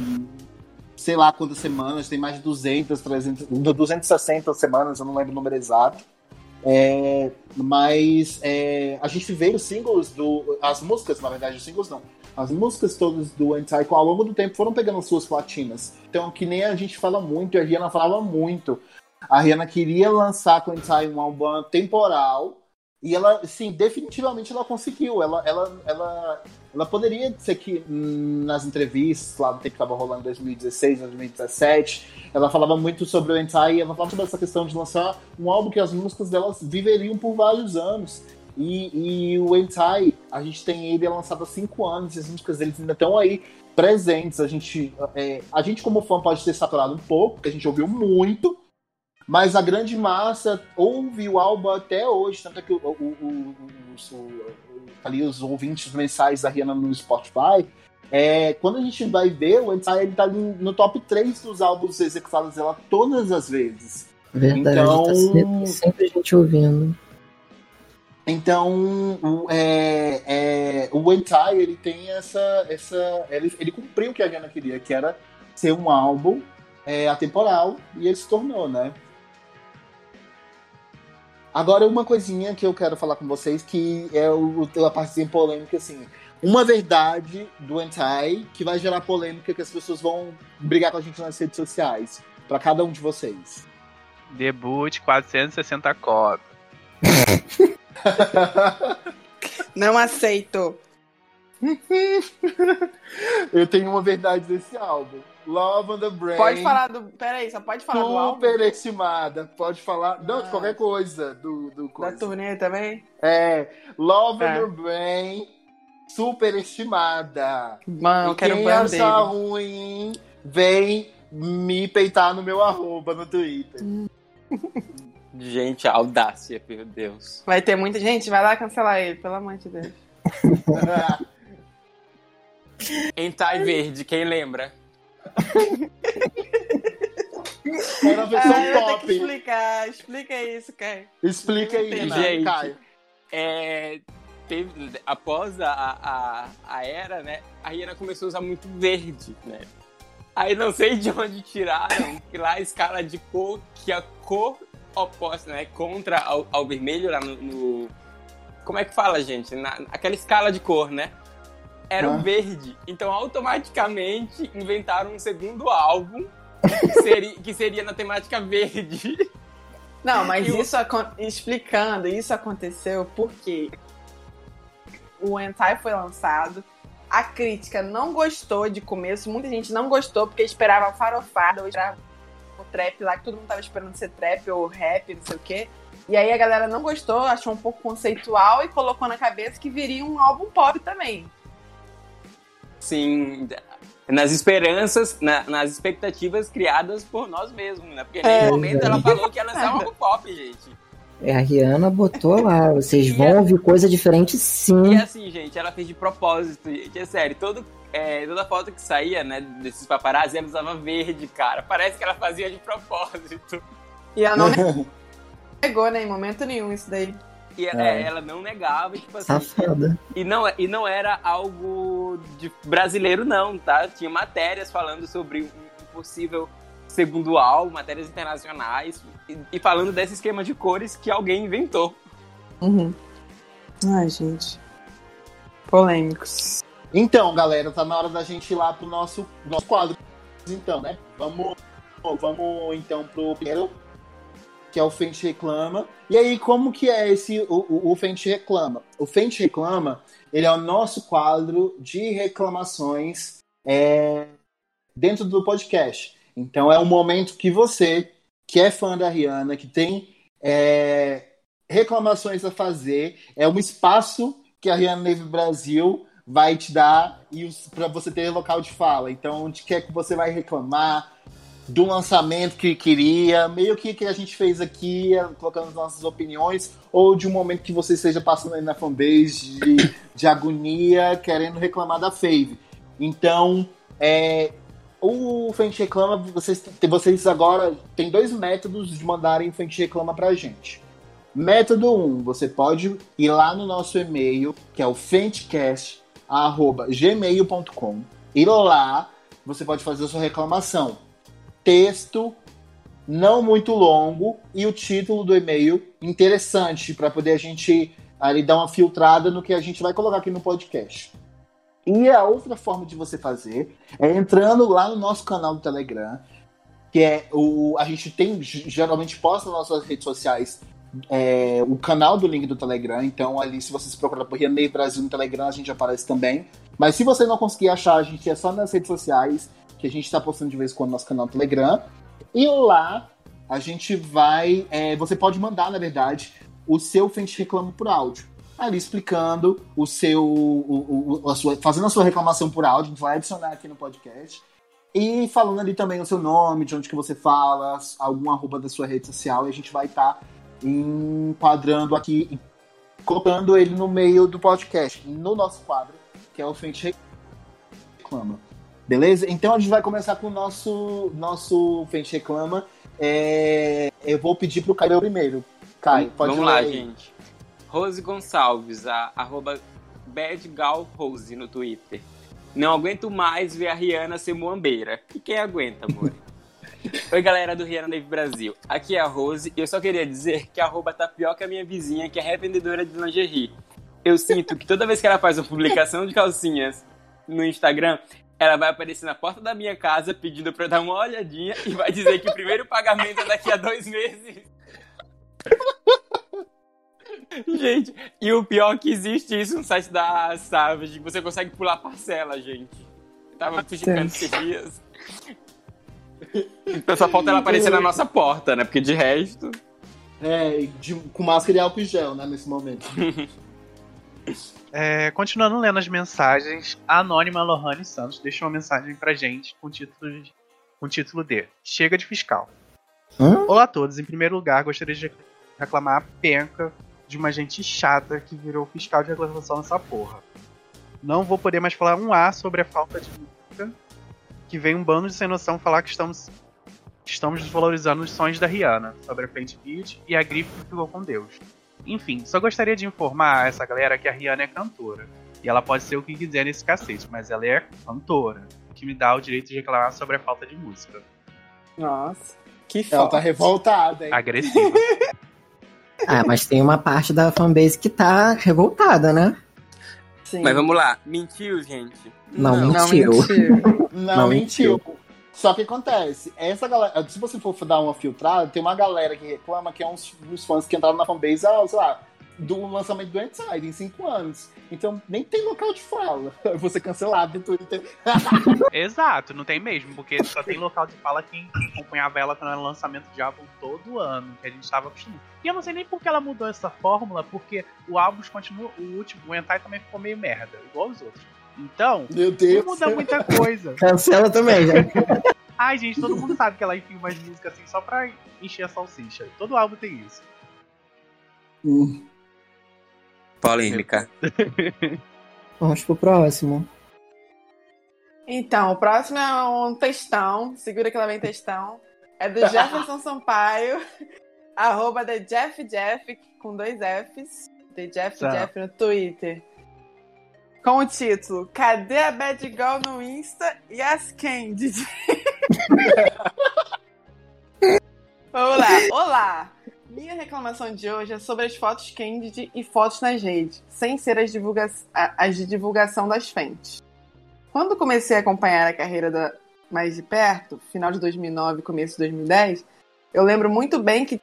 sei lá quantas semanas, tem mais de 200, 300, 260 semanas, eu não lembro o número exato. É, mas é, a gente vê os singles do. As músicas, na verdade, os singles não. As músicas todas do Antico ao longo do tempo foram pegando suas platinas. Então, que nem a gente fala muito, a Rihanna falava muito. A Rihanna queria lançar com o Antico um álbum temporal. E ela, sim, definitivamente ela conseguiu. Ela, ela, ela, ela poderia ser que hum, nas entrevistas, lá no tempo que estava rolando em 2016, 2017, ela falava muito sobre o Entai, ela falava sobre essa questão de lançar um álbum que as músicas delas viveriam por vários anos. E, e o Entai, a gente tem ele lançado há cinco anos, e as músicas deles ainda estão aí presentes. A gente, é, a gente como fã pode ter saturado um pouco, porque a gente ouviu muito, mas a grande massa ouve o álbum até hoje, tanto é que o, o, ali os ouvintes mensais da Rihanna no Spotify, é, quando a gente vai ver, o Entai ele tá ali no top 3 dos álbuns executados dela todas as vezes. Verdade, Então- tá sempre, sempre a gente ouvindo. Então, o, é, é, o Entai, ele tem essa. essa ele, ele cumpriu o que a Rihanna queria, que era ser um álbum é, atemporal, e ele se tornou, né? Agora, uma coisinha que eu quero falar com vocês, que é o, a partezinha polêmica, assim. Uma verdade do Entai que vai gerar polêmica, que as pessoas vão brigar com a gente nas redes sociais. Pra cada um de vocês. Debut 460 cópias. Não aceito. eu tenho uma verdade desse álbum. Love on the Brain. Pode falar do. Peraí, só pode falar do álbum? Super estimada. Pode falar. Não, de Ah. qualquer coisa. Do, do Da coisa. turnê também? É. Love É. on the Brain. Super estimada. Mano, e quero o quem acha dele. ruim, vem me peitar no meu arroba no Twitter. Gente, a audácia, meu Deus. Vai ter muita gente, vai lá cancelar ele, pelo amor de Deus. Entai verde, quem lembra? Era a versão Ah, top. que explicar. Explica isso, Caio. Explica aí, Gente. Caio. Caio. É, teve, após a, a, a era, né, a Rihanna começou a usar muito verde, né? Aí não sei de onde tiraram que lá a escala de cor, que a cor oposta, né, contra ao, ao vermelho lá no, no- Como é que fala, gente? Na, aquela escala de cor, né? Era Ah. o verde. Então, automaticamente, inventaram um segundo álbum que seria, que seria na temática verde. Não, mas E o- isso acon- explicando, isso aconteceu porque o Entai foi lançado, a crítica não gostou de começo, muita gente não gostou porque esperava farofada, ou esperava o trap lá, que todo mundo tava esperando ser trap ou rap, não sei o quê. E aí a galera não gostou, achou um pouco conceitual e colocou na cabeça que viria um álbum pop também. Sim, nas esperanças, na- nas expectativas criadas por nós mesmos, né? Porque em É. nenhum momento ela falou que ia lançar um álbum pop, gente. É, a Rihanna botou lá, vocês vão é- ouvir coisa diferente sim. E assim, gente, ela fez de propósito, gente, é sério, todo, é, toda foto que saía, né, desses paparazzi, ela usava verde, cara. Parece que ela fazia de propósito. E ela não negou, né, em momento nenhum isso daí. E é, ela não negava, e, tipo assim, Safada. E não, e não era algo de brasileiro, não, tá? Tinha matérias falando sobre um possível segundo álbum, matérias internacionais, e, e falando desse esquema de cores que alguém inventou. Uhum. Ai, gente. Polêmicos. Então, galera, tá na hora da gente ir lá pro nosso, nosso quadro. Então, né? Vamos, vamos então pro primeiro, que é o Fente Reclama. E aí, como que é esse o, o, o Fente Reclama? O Fente Reclama, ele é o nosso quadro de reclamações é, dentro do podcast. Então, é um momento que você, que é fã da Rihanna, que tem é, reclamações a fazer, é um espaço que a Rihanna Neve Brasil vai te dar para você ter local de fala. Então, onde quer que você vai reclamar do lançamento que queria, meio que que a gente fez aqui, é, colocando as nossas opiniões, ou de um momento que você esteja passando aí na fanbase de, de agonia, querendo reclamar da Fave. Então, é, o Fente Reclama, vocês, vocês agora tem dois métodos de mandarem Fente Reclama pra gente. Método 1, um, você pode ir lá no nosso e-mail, que é o fentecast.gmail.com e lá você pode fazer a sua reclamação. Texto não muito longo e o título do e-mail interessante para poder a gente ali dar uma filtrada no que a gente vai colocar aqui no podcast. E a outra forma de você fazer é entrando lá no nosso canal do Telegram, que é o a gente tem geralmente posta nas nossas redes sociais é, o canal do link do Telegram. Então, ali, se você se procurar por Rianei Brasil no Telegram, a gente aparece também. Mas se você não conseguir achar, a gente é só nas redes sociais, que a gente está postando de vez em quando no nosso canal Telegram. E lá a gente vai. É, você pode mandar, na verdade, o seu Fente Reclamo por áudio. Ali explicando o seu. O, o, a sua, fazendo a sua reclamação por áudio, a gente vai adicionar aqui no podcast. E falando ali também o seu nome, de onde que você fala, algum arroba da sua rede social, e a gente vai estar tá enquadrando aqui, colocando ele no meio do podcast, no nosso quadro, que é o Frente Reclama. Beleza? Então a gente vai começar com o nosso, nosso Frente Reclama. É, eu vou pedir pro Caio primeiro. Caio, pode Vamos lá, aí. gente. Rose Gonçalves, a, arroba BadGalRose no Twitter. Não aguento mais ver a Rihanna ser muambeira. E quem aguenta, amor? Oi, galera do Rihanna Nave Brasil. Aqui é a Rose e eu só queria dizer que a arroba tapioca é minha vizinha, que é revendedora de lingerie. Eu sinto que toda vez que ela faz uma publicação de calcinhas no Instagram, ela vai aparecer na porta da minha casa pedindo pra eu dar uma olhadinha e vai dizer que o primeiro pagamento é daqui a dois meses. gente, e o pior é que existe isso no site da Savage, que você consegue pular parcela, gente. Eu tava fuxicando esses dias. Então só falta ela aparecer na nossa porta, né? Porque de resto. É, de, com máscara e álcool gel, né, nesse momento. É, continuando lendo as mensagens, a anônima Lohane Santos deixou uma mensagem pra gente com o título, de, com título de Chega de Fiscal. Hã? Olá a todos, em primeiro lugar gostaria de reclamar a penca de uma gente chata que virou fiscal de reclamação nessa porra. Não vou poder mais falar um A sobre a falta de música que vem um bando de sem noção falar que estamos, estamos desvalorizando os sonhos da Rihanna sobre a Fenty Beauty e a grife que ficou com Deus. Enfim, só gostaria de informar essa galera que a Rihanna é cantora. E ela pode ser o que quiser nesse cacete, mas ela é cantora. Que me dá o direito de reclamar sobre a falta de música. Nossa, que foda. Ela tá revoltada, hein? Agressiva. ah, mas tem uma parte da fanbase que tá revoltada, né? Sim. Mas vamos lá, mentiu, gente? Não, não mentiu. Não mentiu. não, não mentiu. mentiu. Só que acontece, essa galera, se você for dar uma filtrada, tem uma galera que reclama que é uns, uns fãs que entraram na fanbase, ah, sei lá, do lançamento do Inside em cinco anos. Então nem tem local de fala. Você cancelado no Twitter. Exato, não tem mesmo, porque só tem local de fala quem acompanhava ela no lançamento de álbum todo ano, que a gente estava acostumado. E eu não sei nem por que ela mudou essa fórmula, porque o álbum continua, o último, o Entai também ficou meio merda, igual os outros. Então, Meu Deus. não muda muita coisa. Cancela também, já. Ai, gente, todo mundo sabe que ela enfia umas músicas assim só pra encher a salsicha. Todo álbum tem isso. Hum. Polêmica. Vamos pro próximo. Então, o próximo é um textão. Segura que ela vem textão. É do Jefferson Sampaio. arroba The Jeff Jeff, com dois Fs. The Jeff tá. Jeff no Twitter. Com o título Cadê a Bad Girl no Insta e as Candy? Olá! Minha reclamação de hoje é sobre as fotos candid e fotos nas redes, sem ser as, divulga as de divulgação das fentes. Quando comecei a acompanhar a carreira da mais de perto, final de 2009 começo de 2010, eu lembro muito bem que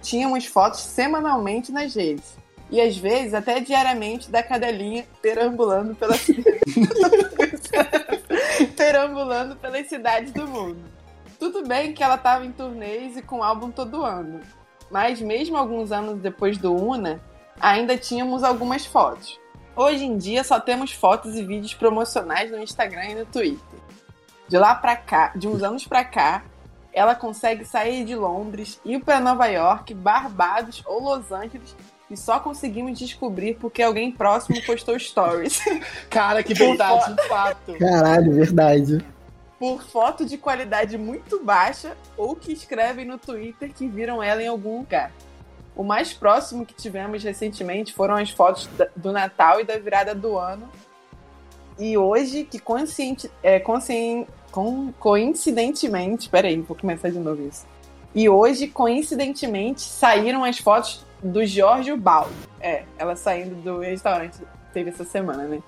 tínhamos fotos semanalmente nas redes. E às vezes até diariamente da cadelinha perambulando pelas perambulando pelas cidades do mundo. Tudo bem que ela estava em turnês e com álbum todo ano. Mas mesmo alguns anos depois do Una, ainda tínhamos algumas fotos. Hoje em dia só temos fotos e vídeos promocionais no Instagram e no Twitter. De lá pra cá, de uns anos pra cá, ela consegue sair de Londres, ir para Nova York, Barbados ou Los Angeles e só conseguimos descobrir porque alguém próximo postou stories. Cara, que verdade, de fato. Caralho, verdade. Por foto de qualidade muito baixa ou que escrevem no Twitter que viram ela em algum lugar. O mais próximo que tivemos recentemente foram as fotos do Natal e da virada do ano. E hoje, que consciente, é, consciente, com, coincidentemente. Peraí, vou começar de novo isso. E hoje, coincidentemente, saíram as fotos do Giorgio Baldo. É, ela saindo do restaurante teve essa semana, né?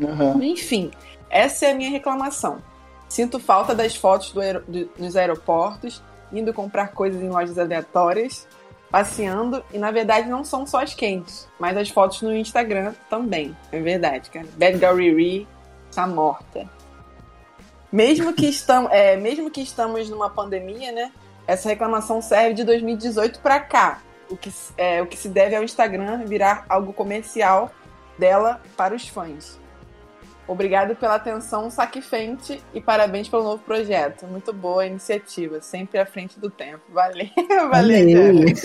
Uhum. Enfim, essa é a minha reclamação. Sinto falta das fotos do aer do, nos aeroportos, indo comprar coisas em lojas aleatórias, passeando, e na verdade não são só as quentes, mas as fotos no Instagram também. É verdade, cara. Bad Girl Riri tá morta. Mesmo que, estamos, é, mesmo que estamos numa pandemia, né? Essa reclamação serve de 2018 para cá. O que, é, o que se deve ao Instagram virar algo comercial dela para os fãs. Obrigado pela atenção, Saquifente, e parabéns pelo novo projeto. Muito boa iniciativa, sempre à frente do tempo. Valeu, valeu.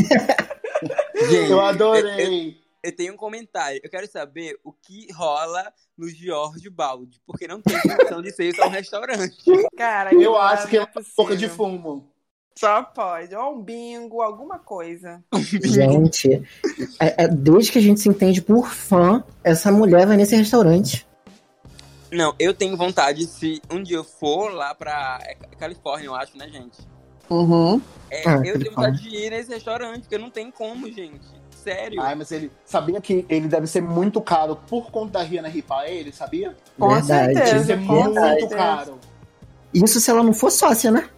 Gente, eu adorei. Eu, eu, tenho um comentário. Eu quero saber o que rola no Jorge Balde, porque não tem condição de ser só um restaurante. Cara, eu acho que é, é uma boca de fumo. Só pode. Ou um bingo, alguma coisa. Gente, é, é, desde que a gente se entende por fã, essa mulher vai nesse restaurante. Não, eu tenho vontade, se um dia eu for lá pra é Califórnia, eu acho, né, gente? Uhum. É, ah, eu tenho vontade de ir nesse restaurante, porque não tem como, gente. Sério. Ai, mas ele sabia que ele deve ser muito caro por conta da Rihanna ripar ele, sabia? Com Verdade. certeza. Deve ser muito verdade. caro. Isso se ela não for sócia, né?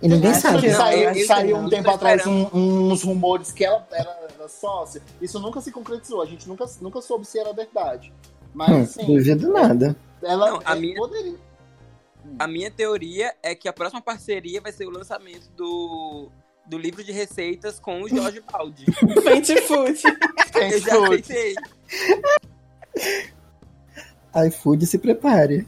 E ninguém é, sabe. Saiu, saiu um tempo atrás um, uns rumores que ela era, era, sócia. Isso nunca se concretizou. A gente nunca, nunca soube se era verdade. Mas, hum, assim, duvido nada. Ela Não, a, minha, poderia... a minha teoria é que a próxima parceria vai ser o lançamento do, do livro de receitas com o Jorge Baldi. Fente Food. Eu já aceitei. iFood se prepare.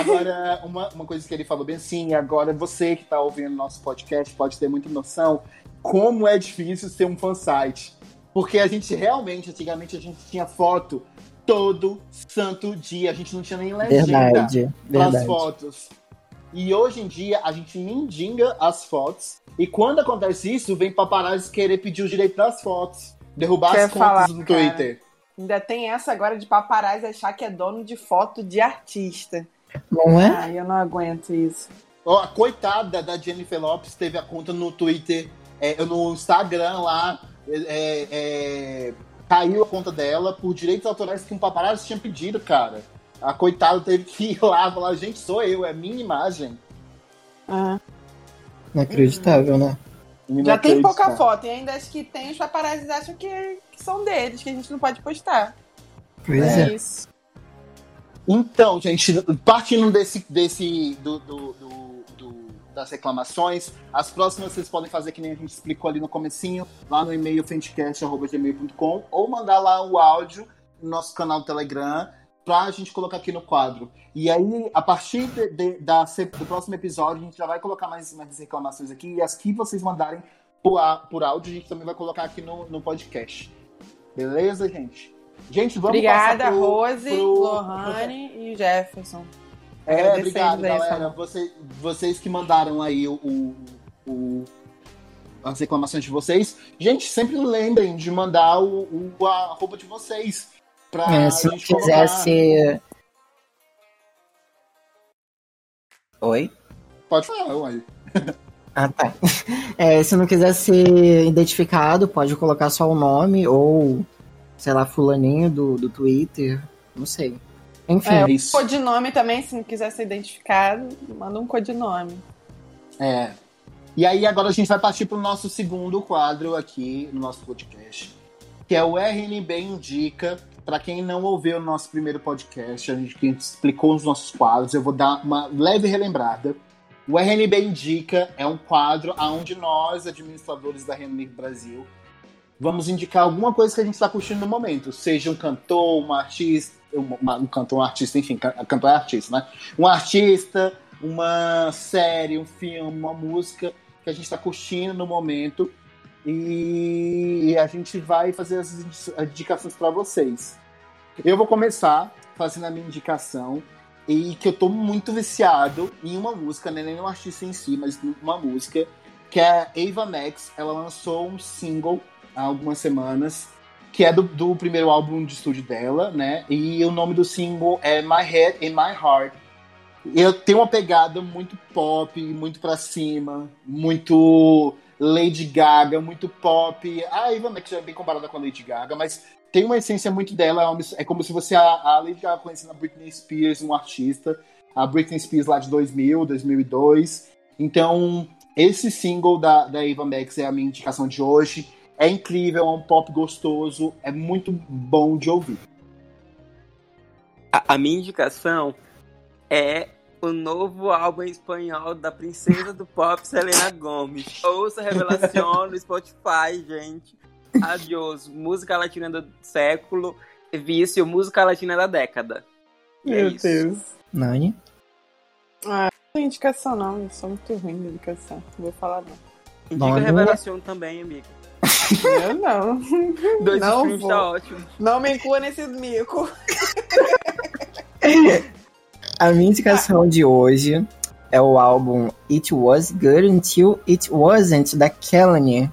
Agora, uma, uma coisa que ele falou bem assim, agora você que está ouvindo nosso podcast pode ter muita noção como é difícil ser um fansite. Porque a gente realmente, antigamente, a gente tinha foto todo santo dia. A gente não tinha nem legenda para as fotos. E hoje em dia a gente mendiga as fotos. E quando acontece isso, vem paparazzi querer pedir o direito das fotos. Derrubar Quer as contas falar, no Twitter. Cara, ainda tem essa agora de paparazzi achar que é dono de foto de artista. Não é? Ai, eu não aguento isso. Oh, a coitada da Jennifer Lopes teve a conta no Twitter, é, no Instagram lá, é, é, caiu a conta dela por direitos autorais que um paparazzo tinha pedido, cara. A coitada teve que ir lá e falar, gente, sou eu, é minha imagem. Ah. Inacreditável, né? Já tem pouca foto, e ainda acho que tem, os paparazzi acham que, que, são deles, que a gente não pode postar. Pois é. é. Isso. Então, gente, partindo desse, desse do, do, do das reclamações. As próximas vocês podem fazer que nem a gente explicou ali no comecinho, lá no e-mail fentecast.gmail.com ou mandar lá o áudio no nosso canal do Telegram pra gente colocar aqui no quadro. E aí, a partir de, de, da, do próximo episódio, a gente já vai colocar mais, mais reclamações aqui. E as que vocês mandarem por, por áudio, a gente também vai colocar aqui no, no podcast. Beleza, gente? Gente, vamos Obrigada, pro, Rose, pro... Lohane e Jefferson. É, obrigado, galera. Você, vocês que mandaram aí o, o, o, as reclamações de vocês. Gente, sempre lembrem de mandar o, o a roupa de vocês. Pra é, se não quisesse. Oi? Pode falar, uai. Ah, tá. É, se não quiser ser identificado, pode colocar só o nome ou, sei lá, fulaninho do, do Twitter. Não sei. Enfim. É, o isso. codinome também, se não quiser ser identificado, manda um codinome. É. E aí agora a gente vai partir para o nosso segundo quadro aqui no nosso podcast, que é o RNB Indica. Para quem não ouviu o nosso primeiro podcast, a gente, que a gente explicou os nossos quadros, eu vou dar uma leve relembrada. O RNB Indica é um quadro onde nós, administradores da RNB Brasil, vamos indicar alguma coisa que a gente está curtindo no momento, seja um cantor, uma artista, uma- um cantor, um artista, enfim, can- cantor é artista, né? Um artista, uma série, um filme, uma música que a gente está curtindo no momento e a gente vai fazer as indicações para vocês. Eu vou começar fazendo a minha indicação e que eu tô muito viciado em uma música, né? nem um artista em si, mas uma música que é a Ava Max. Ela lançou um single há algumas semanas que é do, do primeiro álbum de estúdio dela, né? E o nome do single é My Head and My Heart. Eu tenho uma pegada muito pop, muito pra cima, muito Lady Gaga, muito pop. A Ava Max já é bem comparada com a Lady Gaga, mas tem uma essência muito dela. é É como se você a, a Lady Gaga conhecendo a Britney Spears, um artista, a Britney Spears lá de 2000, 2002. Então, esse single da, da Ava Max é a minha indicação de hoje. É incrível, é um pop gostoso, é muito bom de ouvir. A, a minha indicação é o novo álbum espanhol da princesa do pop, Selena Gomez. Ouça Revelação no Spotify, gente. Adiós. Música latina do século, vício, música latina da década. É Meu isso. Deus. Nani? Não tem indicação, não. Eu sou muito ruim de indicação. Não vou falar, não. Indica Revelação também, amiga. Eu não. Dois Não streams vou. tá ótimo. Não me inclua nesse mico. A minha indicação de hoje é o álbum It Was Good Until It Wasn't, da Kelly.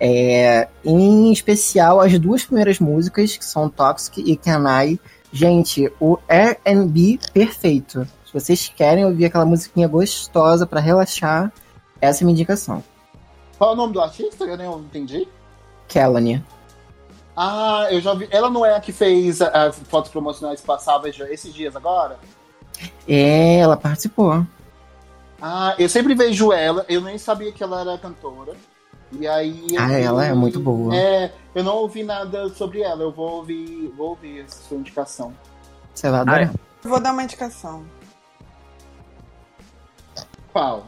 É, em especial, as duas primeiras músicas, que são Toxic e Can I. Gente, o R&B perfeito. Se vocês querem ouvir aquela musiquinha gostosa pra relaxar, essa é a minha indicação. Qual é o nome do artista? Eu nem entendi. Kelly. Ah, eu já vi. Ela não é a que fez as fotos promocionais passadas esses dias agora? É, ela participou. Ah, eu sempre vejo ela, eu nem sabia que ela era cantora. E aí. eu- Ah, ela é muito boa. É, eu não ouvi nada sobre ela, eu vou ouvir, vou ouvir essa sua indicação. Você vai adorar. Ah, Vou dar uma indicação. Qual?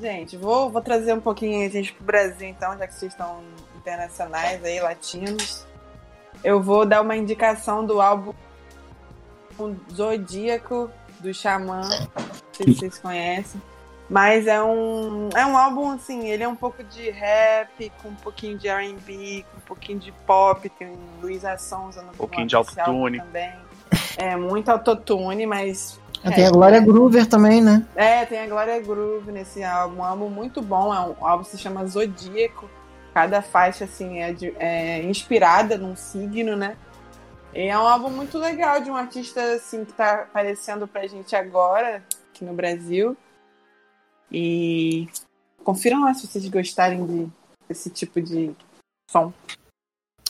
Gente, vou, vou trazer um pouquinho a gente pro Brasil, então, já que vocês estão internacionais aí, latinos. Eu vou dar uma indicação do álbum Zodíaco, do Xamã. Não sei se vocês conhecem. Mas é um, é um álbum, assim, ele é um pouco de rap, com um pouquinho de R&B, com um pouquinho de pop, tem Luísa Sonza no Um pouquinho de autotune. também. É, muito autotune, mas Tem a Glória Groover também, né? é, tem a Glória Groove nesse álbum. Um álbum muito bom. É um o álbum que se chama Zodíaco. Cada faixa, assim, é, de- é inspirada num signo, né? E é um álbum muito legal de um artista, assim, que tá aparecendo pra gente agora, aqui no Brasil. E confiram lá se vocês gostarem de, desse tipo de som.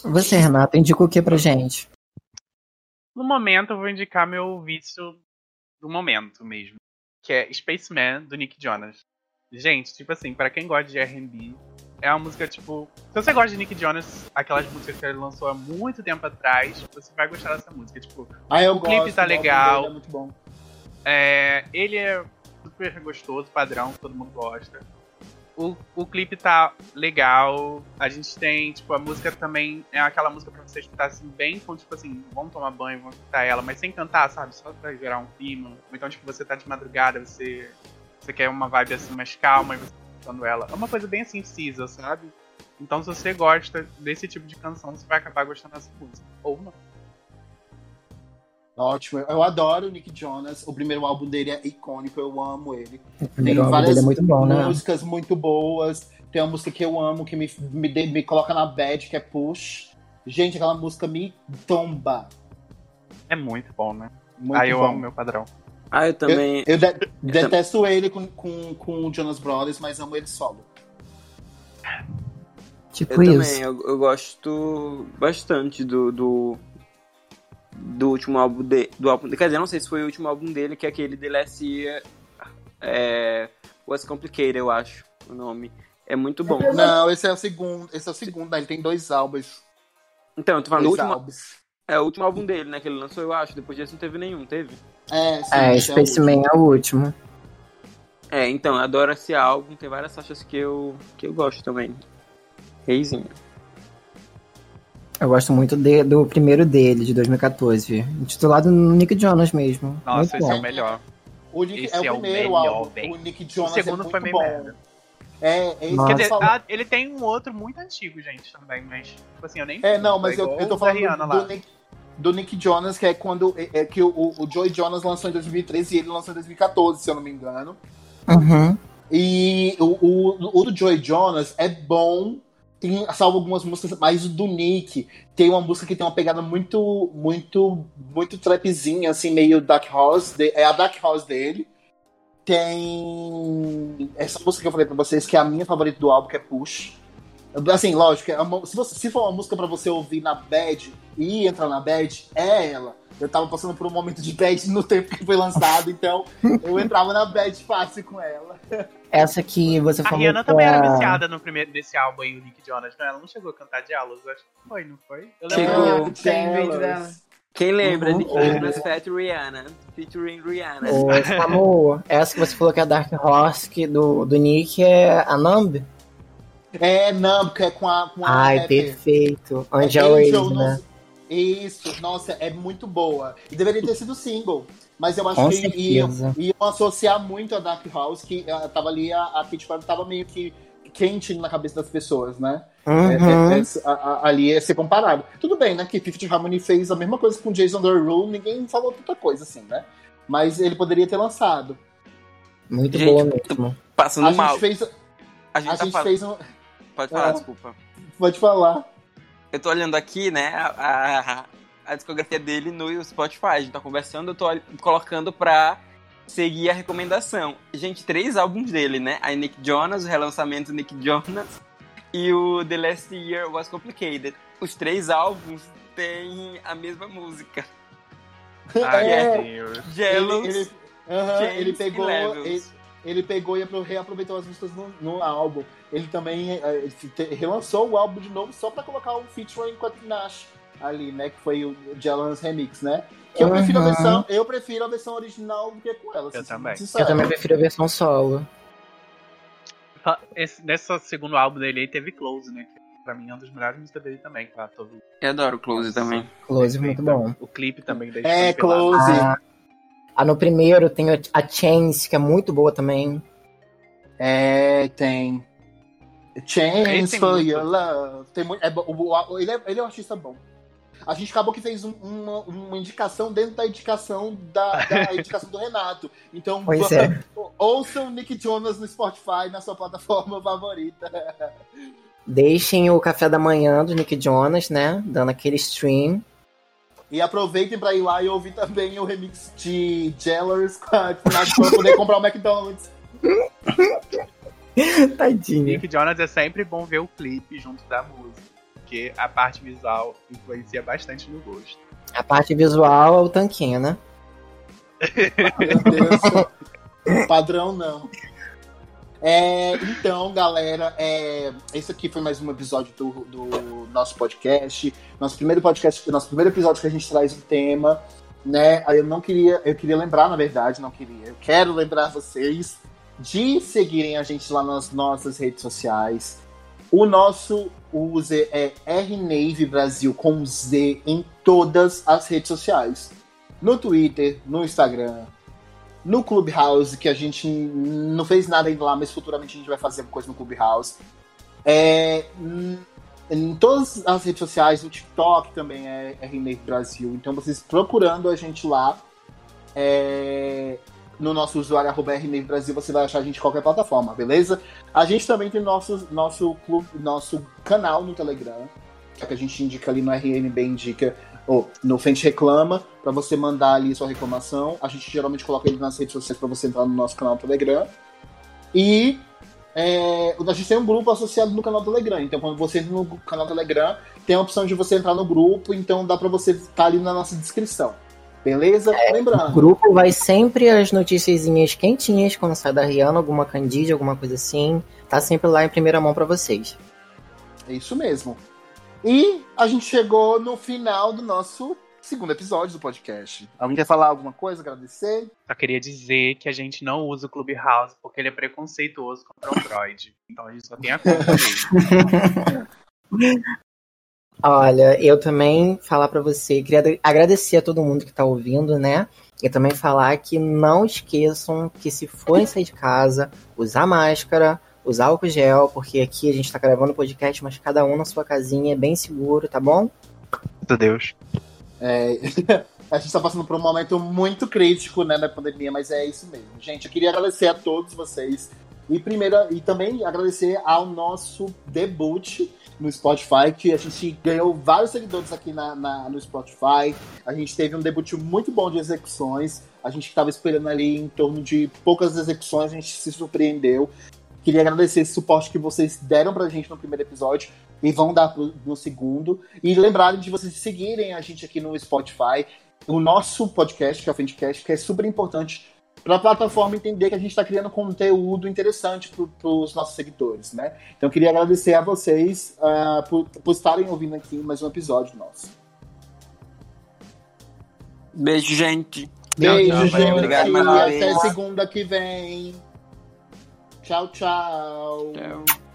Você, Renata, indica o que pra gente? No momento, eu vou indicar meu vício do momento mesmo. Que é Spaceman, do Nick Jonas. Gente, tipo assim, pra quem gosta de R&B, é uma música, tipo... Se você gosta de Nick Jonas, aquelas músicas que ele lançou há muito tempo atrás, você vai gostar dessa música. Tipo, Ah, eu O clipe gosto, tá o álbum legal. É muito bom. É, ele é super gostoso, padrão, todo mundo gosta. O, o clipe tá legal. A gente tem, tipo, a música também é aquela música pra você escutar assim, bem, com, tipo assim, vamos tomar banho, vamos escutar ela, mas sem cantar, sabe? Só pra gerar um clima. Ou então, tipo, você tá de madrugada, você, você quer uma vibe assim mais calma e você tá escutando ela. É uma coisa bem assim, cisa, sabe? Então, se você gosta desse tipo de canção, você vai acabar gostando dessa música. Ou não. Ótimo. Eu adoro o Nick Jonas. O primeiro álbum dele é icônico, eu amo ele. O primeiro Tem álbum várias dele é muito bom, né? músicas muito boas. Tem uma música que eu amo, que me, me, de- me coloca na bad, que é Push. Gente, aquela música me tomba. É muito bom, né? Muito ah, eu bom. amo meu padrão. Ah, eu também. Eu, eu de- detesto ele com, com, com o Jonas Brothers, mas amo ele solo. Tipo Eu isso. também, eu, eu gosto bastante do, do, do último álbum dele. Do álbum, quer dizer, não sei se foi o último álbum dele, que é aquele The Last Year é, Was Complicated, eu acho o nome. É muito bom. Não, esse é o segundo. Esse é o segundo, né? Ele tem dois álbuns. Então, eu tô falando do Dois último, álbuns. é o último álbum dele, né? Que ele lançou, eu acho. Depois disso não teve nenhum, teve? É, sim, É, Spaceman último. é o último. É, então, eu adoro esse álbum. Tem várias faixas que eu, que eu gosto também. Reizinho. Eu gosto muito de- do primeiro dele, de 2014. Intitulado Nick Jonas mesmo. Nossa, muito esse bom. é o melhor. O Nick Esse é o é o primeiro melhor, álbum. O Nick O Jonas segundo é muito foi meio bom. merda. É, é isso Quer dizer, ah, ele tem um outro muito antigo, gente, também, mas, tipo assim, eu nem. É, não, mas É eu, eu tô falando Rihanna do, lá. do Nick, do Nick Jonas, que é quando é, é que o, o Joey Jonas lançou em 2013 e ele lançou em 2014, se eu não me engano. Uhum. E o, o, o do Joey Jonas é bom, tem salvo algumas músicas, mas o do Nick tem uma música que tem uma pegada muito, muito, muito trapzinha, assim, meio Dark House, de- é a Dark House dele. Tem essa música que eu falei pra vocês, que é a minha favorita do álbum, que é Push. Assim, lógico, é uma- se, você- se for uma música pra você ouvir na bad e entrar na bad, é ela. Eu tava passando por um momento de bad no tempo que foi lançado, então eu entrava na bad fácil com ela. Essa que você A falou. Rihanna que também era viciada no primeiro, nesse álbum aí, o Nick Jonas. Não, ela não chegou a cantar Diálogos, acho que foi, não foi? Eu lembro Chegou. que- Tem vídeo dela. Quem lembra Uhum. de Christmas Fat Rihanna? Featuring Rihanna. Ô, Samu, essa que você falou que é a Dark Horse que do, do Nick é a Numb? É, não, porque é com a, com a Ai, rapper. perfeito. É Angel Angel, né? Isso, nossa, é muito boa. E deveria ter sido single. Mas eu acho Com que iam, certeza. iam associar muito a Dark House, que eh, tava ali, a, a Katy Perry tava meio que quente na cabeça das pessoas, né? É, Uhum. é, é, a- a- ali ia ser comparado. Tudo bem, né? Que Fifth Harmony fez a mesma coisa com Jason Derulo, ninguém falou tanta coisa assim, né? Mas ele poderia ter lançado. Muito Gente, boa mesmo. Passando A mal. gente fez. A gente A tá gente fez um. Pode falar, Ah. desculpa. Pode falar. Eu tô olhando aqui, né, a, a, a discografia dele no Spotify. A gente tá conversando, eu tô ol- colocando pra seguir a recomendação. Gente, três álbuns dele, né? A Nick Jonas, o relançamento Nick Jonas e o The Last Year Was Complicated. Os três álbuns têm a mesma música. Ai, É. Jealous, Ele, ele, aham, James ele pegou. Ele, ele pegou e apro- reaproveitou as músicas no, no álbum. Ele também eh, te- relançou o álbum de novo só pra colocar um featuring com a Nash ali, né? Que foi o Jealous Remix, né? Que eu prefiro, a versão, eu prefiro a versão original do que com ela. Eu se- também. sincero. Eu também prefiro a versão solo. Esse, nesse segundo álbum dele aí teve Close, né? Que pra mim é uma das melhores músicas dele também, tá todo. Eu adoro Close também. Close, muito bom. O clipe também da É. Close. Ah, ah, no primeiro tem a- a Chance, que é muito boa também. É, tem. Chance for muito. your love. Tem muito, é, o- o- ele, é, ele é um artista bom. A gente acabou que fez um- uma, uma indicação dentro da indicação da, da indicação do Renato. Então, Pois é. ouçam Nick Jonas no Spotify, na sua plataforma favorita. Deixem o café da manhã do Nick Jonas, né? Dando aquele stream. E aproveitem pra ir lá e ouvir também o remix de Jellers pra poder comprar o McDonald's. Tadinho. Nick Jonas é sempre bom ver o clipe junto da música. Porque a parte visual influencia bastante no gosto. A parte visual é o tanquinho, né? Meu Deus. Padrão não. É, então, galera, é, esse aqui foi mais um episódio do, do nosso podcast. Nosso primeiro podcast, nosso primeiro episódio que a gente traz um tema, né? Eu não queria, eu queria lembrar, na verdade, não queria. Eu quero lembrar vocês de seguirem a gente lá nas nossas redes sociais. O nosso user é RNave Brasil com Z em todas as redes sociais. No Twitter, no Instagram, no Clubhouse, que a gente não fez nada ainda lá, mas futuramente a gente vai fazer coisa no Clubhouse. É, em todas as redes sociais, o TikTok também é RNave Brasil. Então vocês procurando a gente lá, é, no nosso usuário arroba RNave Brasil, você vai achar a gente em qualquer plataforma, beleza? A gente também tem nosso, nosso, clube, nosso canal no Telegram, que é que a gente indica ali no RNB Indica ou no Frente Reclama, para você mandar ali sua reclamação. A gente geralmente coloca ele nas redes sociais para você entrar no nosso canal Telegram. E é, a gente tem um grupo associado no canal Telegram. Então, quando você entra no canal Telegram, tem a opção de você entrar no grupo, então dá para você estar tá ali na nossa descrição. Beleza? É, Lembrando. O grupo vai sempre as noticiazinhas quentinhas quando sai da Rihanna, alguma candide, alguma coisa assim. Tá sempre lá em primeira mão para vocês. É isso mesmo. E a gente chegou no final do nosso segundo episódio do podcast. Alguém quer falar alguma coisa, agradecer? Só queria dizer que a gente não usa o Clubhouse porque ele é preconceituoso contra o Android. Então a gente só tem a conta dele. Olha, eu também falar para você, queria agradecer a todo mundo que tá ouvindo, né? E também falar que não esqueçam que se forem sair de casa, usar máscara, usar álcool gel, porque aqui a gente tá gravando podcast, mas cada um na sua casinha, bem seguro, tá bom? Meu Deus. É, a gente tá passando por um momento muito crítico, né, da pandemia, mas é isso mesmo. Gente, eu queria agradecer a todos vocês e primeiro e também agradecer ao nosso debut no Spotify, que a gente ganhou vários seguidores aqui na, na, no Spotify. A gente teve um debut muito bom de execuções. A gente estava esperando ali em torno de poucas execuções, a gente se surpreendeu. Queria agradecer esse suporte que vocês deram pra gente no primeiro episódio e vão dar pro, no segundo. E lembrarem de vocês seguirem a gente aqui no Spotify, o nosso podcast, que é o Fendcast, que é super importante para a plataforma entender que a gente está criando conteúdo interessante para os nossos seguidores, né? Então, queria agradecer a vocês uh, por, por estarem ouvindo aqui mais um episódio nosso. Beijo, gente. Beijo, Tchau, tchau, gente. Obrigado, e uma até segunda que vem. Tchau, tchau. Tchau.